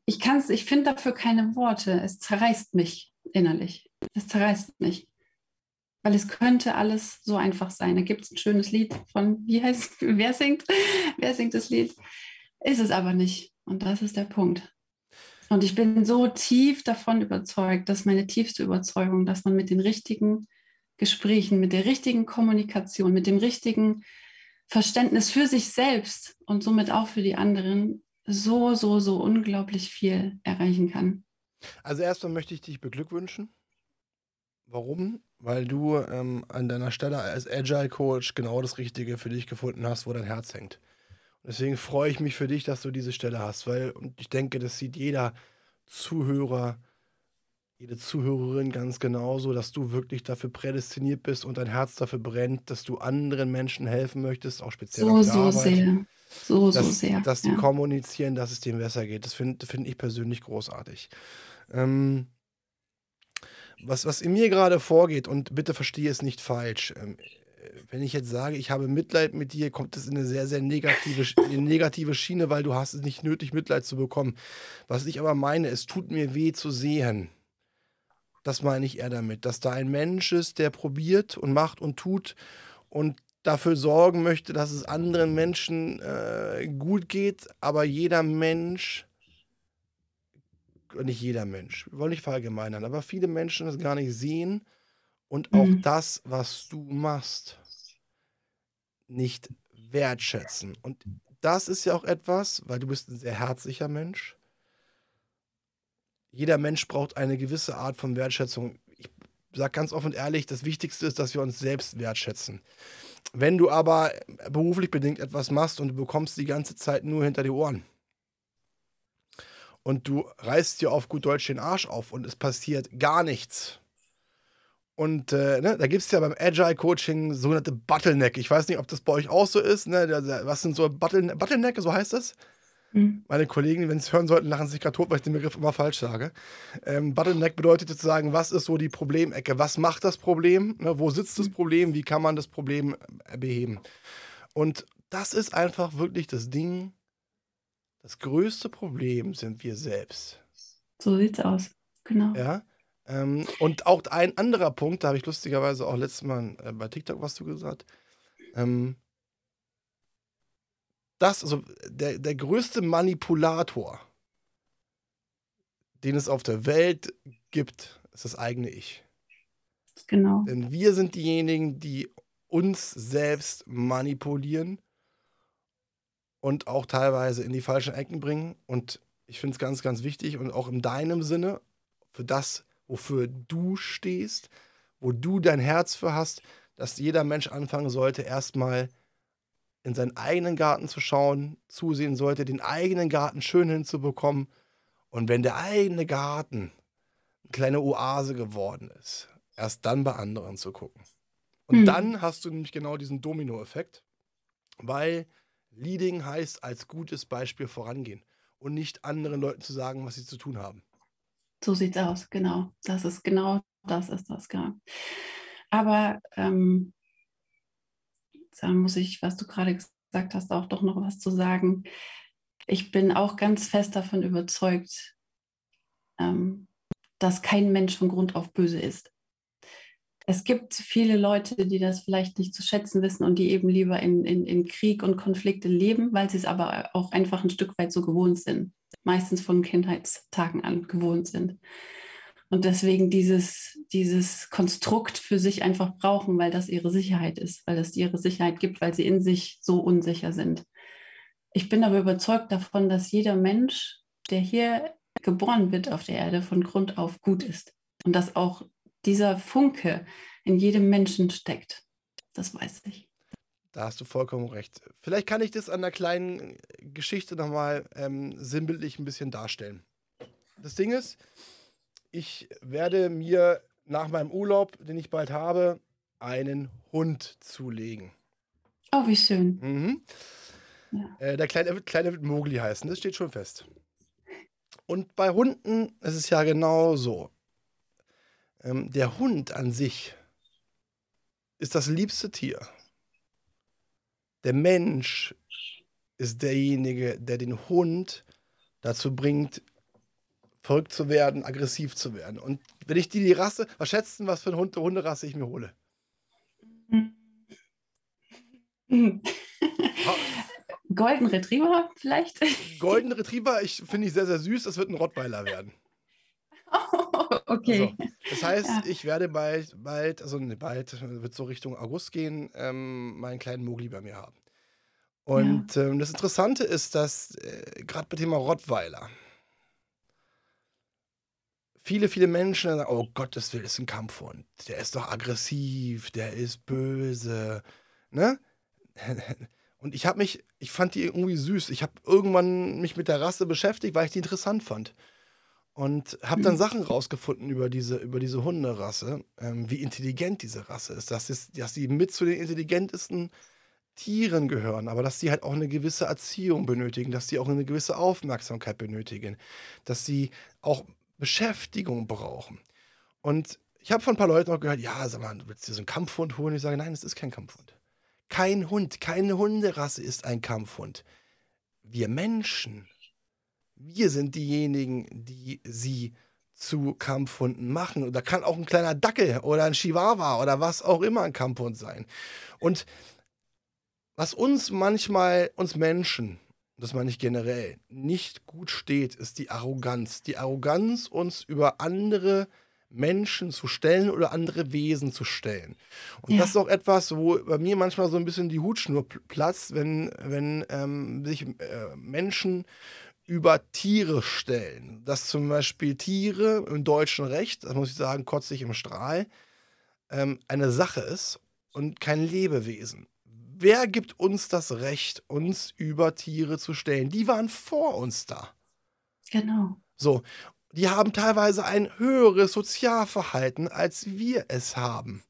ich ich finde dafür keine Worte. Es zerreißt mich innerlich. Es zerreißt mich. Weil es könnte alles so einfach sein. Da gibt es ein schönes Lied von, wie heißt, [laughs] wer singt? Wer singt das Lied? Ist es aber nicht. Und das ist der Punkt. Und ich bin so tief davon überzeugt, dass meine tiefste Überzeugung, dass man mit den richtigen Gesprächen, mit der richtigen Kommunikation, mit dem richtigen Verständnis für sich selbst und somit auch für die anderen so, so, so unglaublich viel erreichen kann. Also erstmal möchte ich dich beglückwünschen. Warum? Weil du ähm, an deiner Stelle als Agile Coach genau das Richtige für dich gefunden hast, wo dein Herz hängt. Deswegen freue ich mich für dich, dass du diese Stelle hast, weil ich denke, das sieht jeder Zuhörer, jede Zuhörerin ganz genauso, dass du wirklich dafür prädestiniert bist und dein Herz dafür brennt, dass du anderen Menschen helfen möchtest, auch speziell so, auf der so Arbeit. Sehr. So, dass, so sehr. Dass die ja. kommunizieren, dass es dem besser geht. Das finde find ich persönlich großartig. Ähm, was, was in mir gerade vorgeht, und bitte verstehe es nicht falsch, ähm, wenn ich jetzt sage, ich habe Mitleid mit dir, kommt es in eine sehr, sehr negative, eine negative Schiene, weil du hast es nicht nötig, Mitleid zu bekommen. Was ich aber meine, es tut mir weh zu sehen. Das meine ich eher damit, dass da ein Mensch ist, der probiert und macht und tut und dafür sorgen möchte, dass es anderen Menschen äh, gut geht, aber jeder Mensch, nicht jeder Mensch, wir wollen nicht verallgemeinern, aber viele Menschen das gar nicht sehen und auch mhm. das, was du machst, nicht wertschätzen. Und das ist ja auch etwas, weil du bist ein sehr herzlicher Mensch. Jeder Mensch braucht eine gewisse Art von Wertschätzung. Ich sage ganz offen und ehrlich, das Wichtigste ist, dass wir uns selbst wertschätzen. Wenn du aber beruflich bedingt etwas machst und du bekommst die ganze Zeit nur hinter die Ohren und du reißt dir auf gut Deutsch den Arsch auf und es passiert gar nichts. Und äh, ne, da gibt es ja beim Agile Coaching sogenannte Bottleneck. Ich weiß nicht, ob das bei euch auch so ist. Ne? Was sind so Bottleneck, Bottleneck so heißt das? Mhm. Meine Kollegen, wenn sie es hören sollten, lachen sich gerade tot, weil ich den Begriff immer falsch sage. Ähm, Bottleneck bedeutet sozusagen, was ist so die Problemecke? Was macht das Problem? Ne, wo sitzt das mhm. Problem? Wie kann man das Problem äh, beheben? Und das ist einfach wirklich das Ding. Das größte Problem sind wir selbst. So sieht's aus. Genau. Ja. Ähm, und auch ein anderer Punkt, da habe ich lustigerweise auch letztes Mal äh, bei TikTok was du gesagt. Ähm, das, also der, der größte Manipulator, den es auf der Welt gibt, ist das eigene Ich. Genau. Denn wir sind diejenigen, die uns selbst manipulieren und auch teilweise in die falschen Ecken bringen. Und ich finde es ganz, ganz wichtig und auch in deinem Sinne, für das, wofür du stehst, wo du dein Herz für hast, dass jeder Mensch anfangen sollte, erstmal in seinen eigenen Garten zu schauen, zusehen sollte, den eigenen Garten schön hinzubekommen. Und wenn der eigene Garten eine kleine Oase geworden ist, erst dann bei anderen zu gucken. Und hm. dann hast du nämlich genau diesen Domino-Effekt, weil Leading heißt als gutes Beispiel vorangehen und nicht anderen Leuten zu sagen, was sie zu tun haben. So sieht's aus, genau. Das ist genau, das ist das, genau. Aber ähm, da muss ich, was du gerade gesagt hast, auch doch noch was zu sagen. Ich bin auch ganz fest davon überzeugt, ähm, dass kein Mensch von Grund auf böse ist. Es gibt viele Leute, die das vielleicht nicht zu schätzen wissen und die eben lieber in, in, in Krieg und Konflikte leben, weil sie es aber auch einfach ein Stück weit so gewohnt sind. Meistens von Kindheitstagen an gewohnt sind und deswegen dieses, dieses Konstrukt für sich einfach brauchen, weil das ihre Sicherheit ist, weil das ihre Sicherheit gibt, weil sie in sich so unsicher sind. Ich bin aber überzeugt davon, dass jeder Mensch, der hier geboren wird auf der Erde, von Grund auf gut ist und dass auch dieser Funke in jedem Menschen steckt. Das weiß ich. Da hast du vollkommen recht. Vielleicht kann ich das an einer kleinen Geschichte nochmal ähm, sinnbildlich ein bisschen darstellen. Das Ding ist, ich werde mir nach meinem Urlaub, den ich bald habe, einen Hund zulegen. Oh, wie schön. Mhm. Ja. Äh, der kleine, kleine wird Mogli heißen, das steht schon fest. Und bei Hunden ist es ja genau so. Ähm, der Hund an sich ist das liebste Tier. Der Mensch ist derjenige, der den Hund dazu bringt, verrückt zu werden, aggressiv zu werden. Und wenn ich die, die Rasse, was schätzen, was für eine Hund, Hunderasse ich mir hole? Golden Retriever vielleicht? Golden Retriever, ich finde ich sehr, sehr süß. Das wird ein Rottweiler werden. [laughs] Okay. Also, das heißt, ja. ich werde bald, bald, also ne, bald wird so Richtung August gehen, ähm, meinen kleinen Mogli bei mir haben. Und ja. ähm, das Interessante ist, dass äh, gerade bei Thema Rottweiler, viele, viele Menschen sagen, oh Gottes Willen, ist ein Kampfhund. Der ist doch aggressiv, der ist böse. Ne? [laughs] Und ich habe mich, ich fand die irgendwie süß. Ich habe irgendwann mich mit der Rasse beschäftigt, weil ich die interessant fand. Und habe dann. Sachen rausgefunden über diese, über diese Hunderasse, ähm, wie intelligent diese Rasse ist. Dass, es, dass sie mit zu den intelligentesten Tieren gehören, aber dass sie halt auch eine gewisse Erziehung benötigen, dass sie auch eine gewisse Aufmerksamkeit benötigen, dass sie auch Beschäftigung brauchen. Und ich habe von ein paar Leuten auch gehört, ja, sag mal, du willst dir so einen Kampfhund holen? Ich sage, nein, es ist kein Kampfhund. Kein Hund, keine Hunderasse ist ein Kampfhund. Wir Menschen, wir sind diejenigen, die sie zu Kampfhunden machen. Und da kann auch ein kleiner Dackel oder ein Chihuahua oder was auch immer ein Kampfhund sein. Und Was uns manchmal, uns Menschen, das meine ich generell, nicht gut steht, ist die Arroganz. Die Arroganz, uns über andere Menschen zu stellen oder andere Wesen zu stellen. Und ja. das ist auch etwas, wo bei mir manchmal so ein bisschen die Hutschnur platzt, wenn, wenn ähm, sich äh, Menschen über Tiere stellen. Dass zum Beispiel Tiere im deutschen Recht, das muss ich sagen, kotze ich im Strahl, ähm, eine Sache ist und kein Lebewesen. Wer gibt uns das Recht, uns über Tiere zu stellen? Die waren vor uns da. Genau. So, die haben teilweise ein höheres Sozialverhalten, als wir es haben.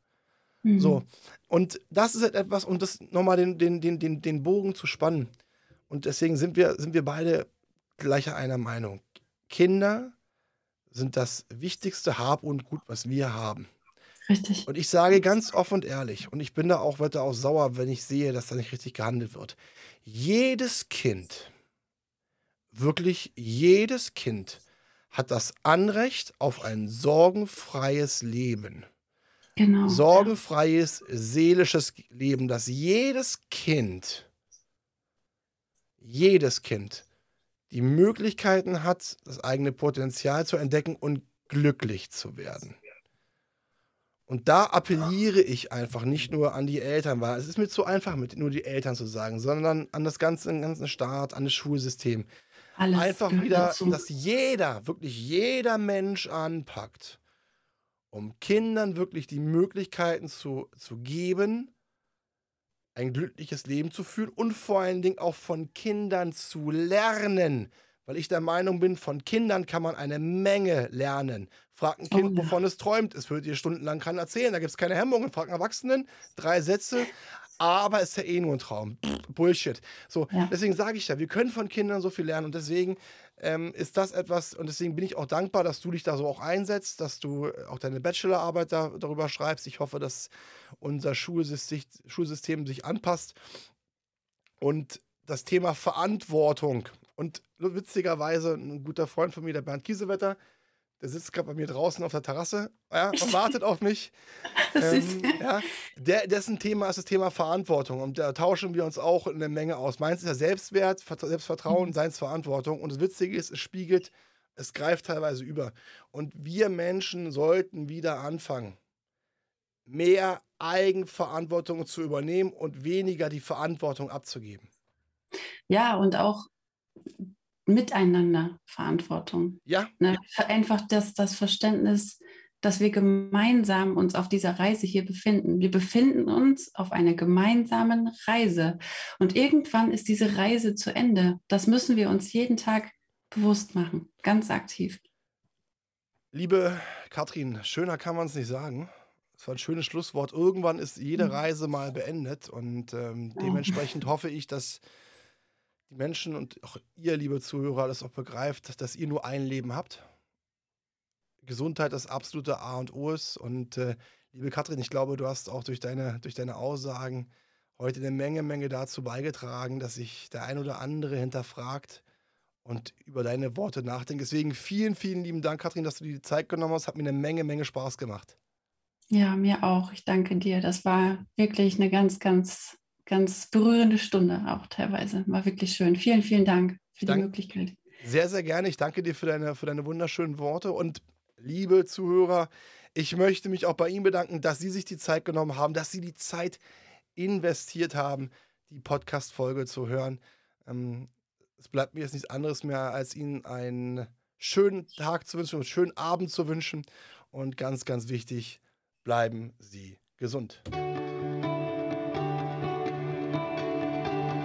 Mhm. So, und das ist halt etwas, um das nochmal den, den, den, den, den Bogen zu spannen. Und deswegen sind wir, sind wir beide gleicher einer Meinung. Kinder sind das wichtigste Hab und Gut, was wir haben. Richtig. Und ich sage ganz offen und ehrlich, und ich bin da auch weiter auch sauer, wenn ich sehe, dass da nicht richtig gehandelt wird. Jedes Kind, wirklich jedes Kind hat das Anrecht auf ein sorgenfreies Leben. Genau. Sorgenfreies, seelisches Leben, das jedes Kind, jedes Kind die Möglichkeiten hat, das eigene Potenzial zu entdecken und glücklich zu werden. Und da appelliere ich einfach nicht nur an die Eltern, weil es ist mir zu einfach, mit nur die Eltern zu sagen, sondern an das ganze, den ganzen Staat, an das Schulsystem. Alles einfach wieder, dazu. dass jeder, wirklich jeder Mensch anpackt, um Kindern wirklich die Möglichkeiten zu, zu geben, ein glückliches Leben zu führen und vor allen Dingen auch von Kindern zu lernen weil ich der Meinung bin, von Kindern kann man eine Menge lernen. Fragt ein Kind, oh, ja. wovon es träumt. Es wird dir stundenlang keinen erzählen. Da gibt es keine Hemmungen. Fragt einen Erwachsenen, drei Sätze. Aber es ist ja eh nur ein Traum. Bullshit. So, ja. deswegen sage ich ja, wir können von Kindern so viel lernen. Und deswegen ähm, ist das etwas, und deswegen bin ich auch dankbar, dass du dich da so auch einsetzt, dass du auch deine Bachelorarbeit da, darüber schreibst. Ich hoffe, dass unser Schulsystem, Schulsystem sich anpasst. Und das Thema Verantwortung und witzigerweise, ein guter Freund von mir, der Bernd Kiesewetter, der sitzt gerade bei mir draußen auf der Terrasse ja, [laughs] und wartet auf mich. [laughs] Ähm, ja, der, dessen Thema ist das Thema Verantwortung. Und da tauschen wir uns auch eine Menge aus. Meins ist ja Selbstwert, Selbstvertrauen, mhm. Seinsverantwortung. Und das Witzige ist, es spiegelt, es greift teilweise über. Und wir Menschen sollten wieder anfangen, mehr Eigenverantwortung zu übernehmen und weniger die Verantwortung abzugeben. Ja, und auch miteinander Verantwortung. Ja. Ne? Einfach das, das Verständnis, dass wir gemeinsam uns auf dieser Reise hier befinden. Wir befinden uns auf einer gemeinsamen Reise. Und irgendwann ist diese Reise zu Ende. Das müssen wir uns jeden Tag bewusst machen, ganz aktiv. Liebe Katrin, schöner kann man es nicht sagen. Das war ein schönes Schlusswort. Irgendwann ist jede mhm. Reise mal beendet und ähm, dementsprechend hoffe ich, dass die Menschen und auch ihr, liebe Zuhörer, das auch begreift, dass ihr nur ein Leben habt. Gesundheit das absolute A und O ist. Und äh, liebe Katrin, ich glaube, du hast auch durch deine, durch deine Aussagen heute eine Menge, Menge dazu beigetragen, dass sich der ein oder andere hinterfragt und über deine Worte nachdenkt. Deswegen vielen, vielen lieben Dank, Katrin, dass du dir die Zeit genommen hast. Hat mir eine Menge, Menge Spaß gemacht. Ja, mir auch. Ich danke dir. Das war wirklich eine ganz, ganz ganz berührende Stunde auch teilweise. War wirklich schön. Vielen, vielen Dank für die Möglichkeit. Sehr, sehr gerne. Ich danke dir für deine, für deine wunderschönen Worte. Und liebe Zuhörer, ich möchte mich auch bei Ihnen bedanken, dass Sie sich die Zeit genommen haben, dass Sie die Zeit investiert haben, die Podcast-Folge zu hören. Ähm, es bleibt mir jetzt nichts anderes mehr, als Ihnen einen schönen Tag zu wünschen, einen schönen Abend zu wünschen. Und ganz, ganz wichtig, bleiben Sie gesund.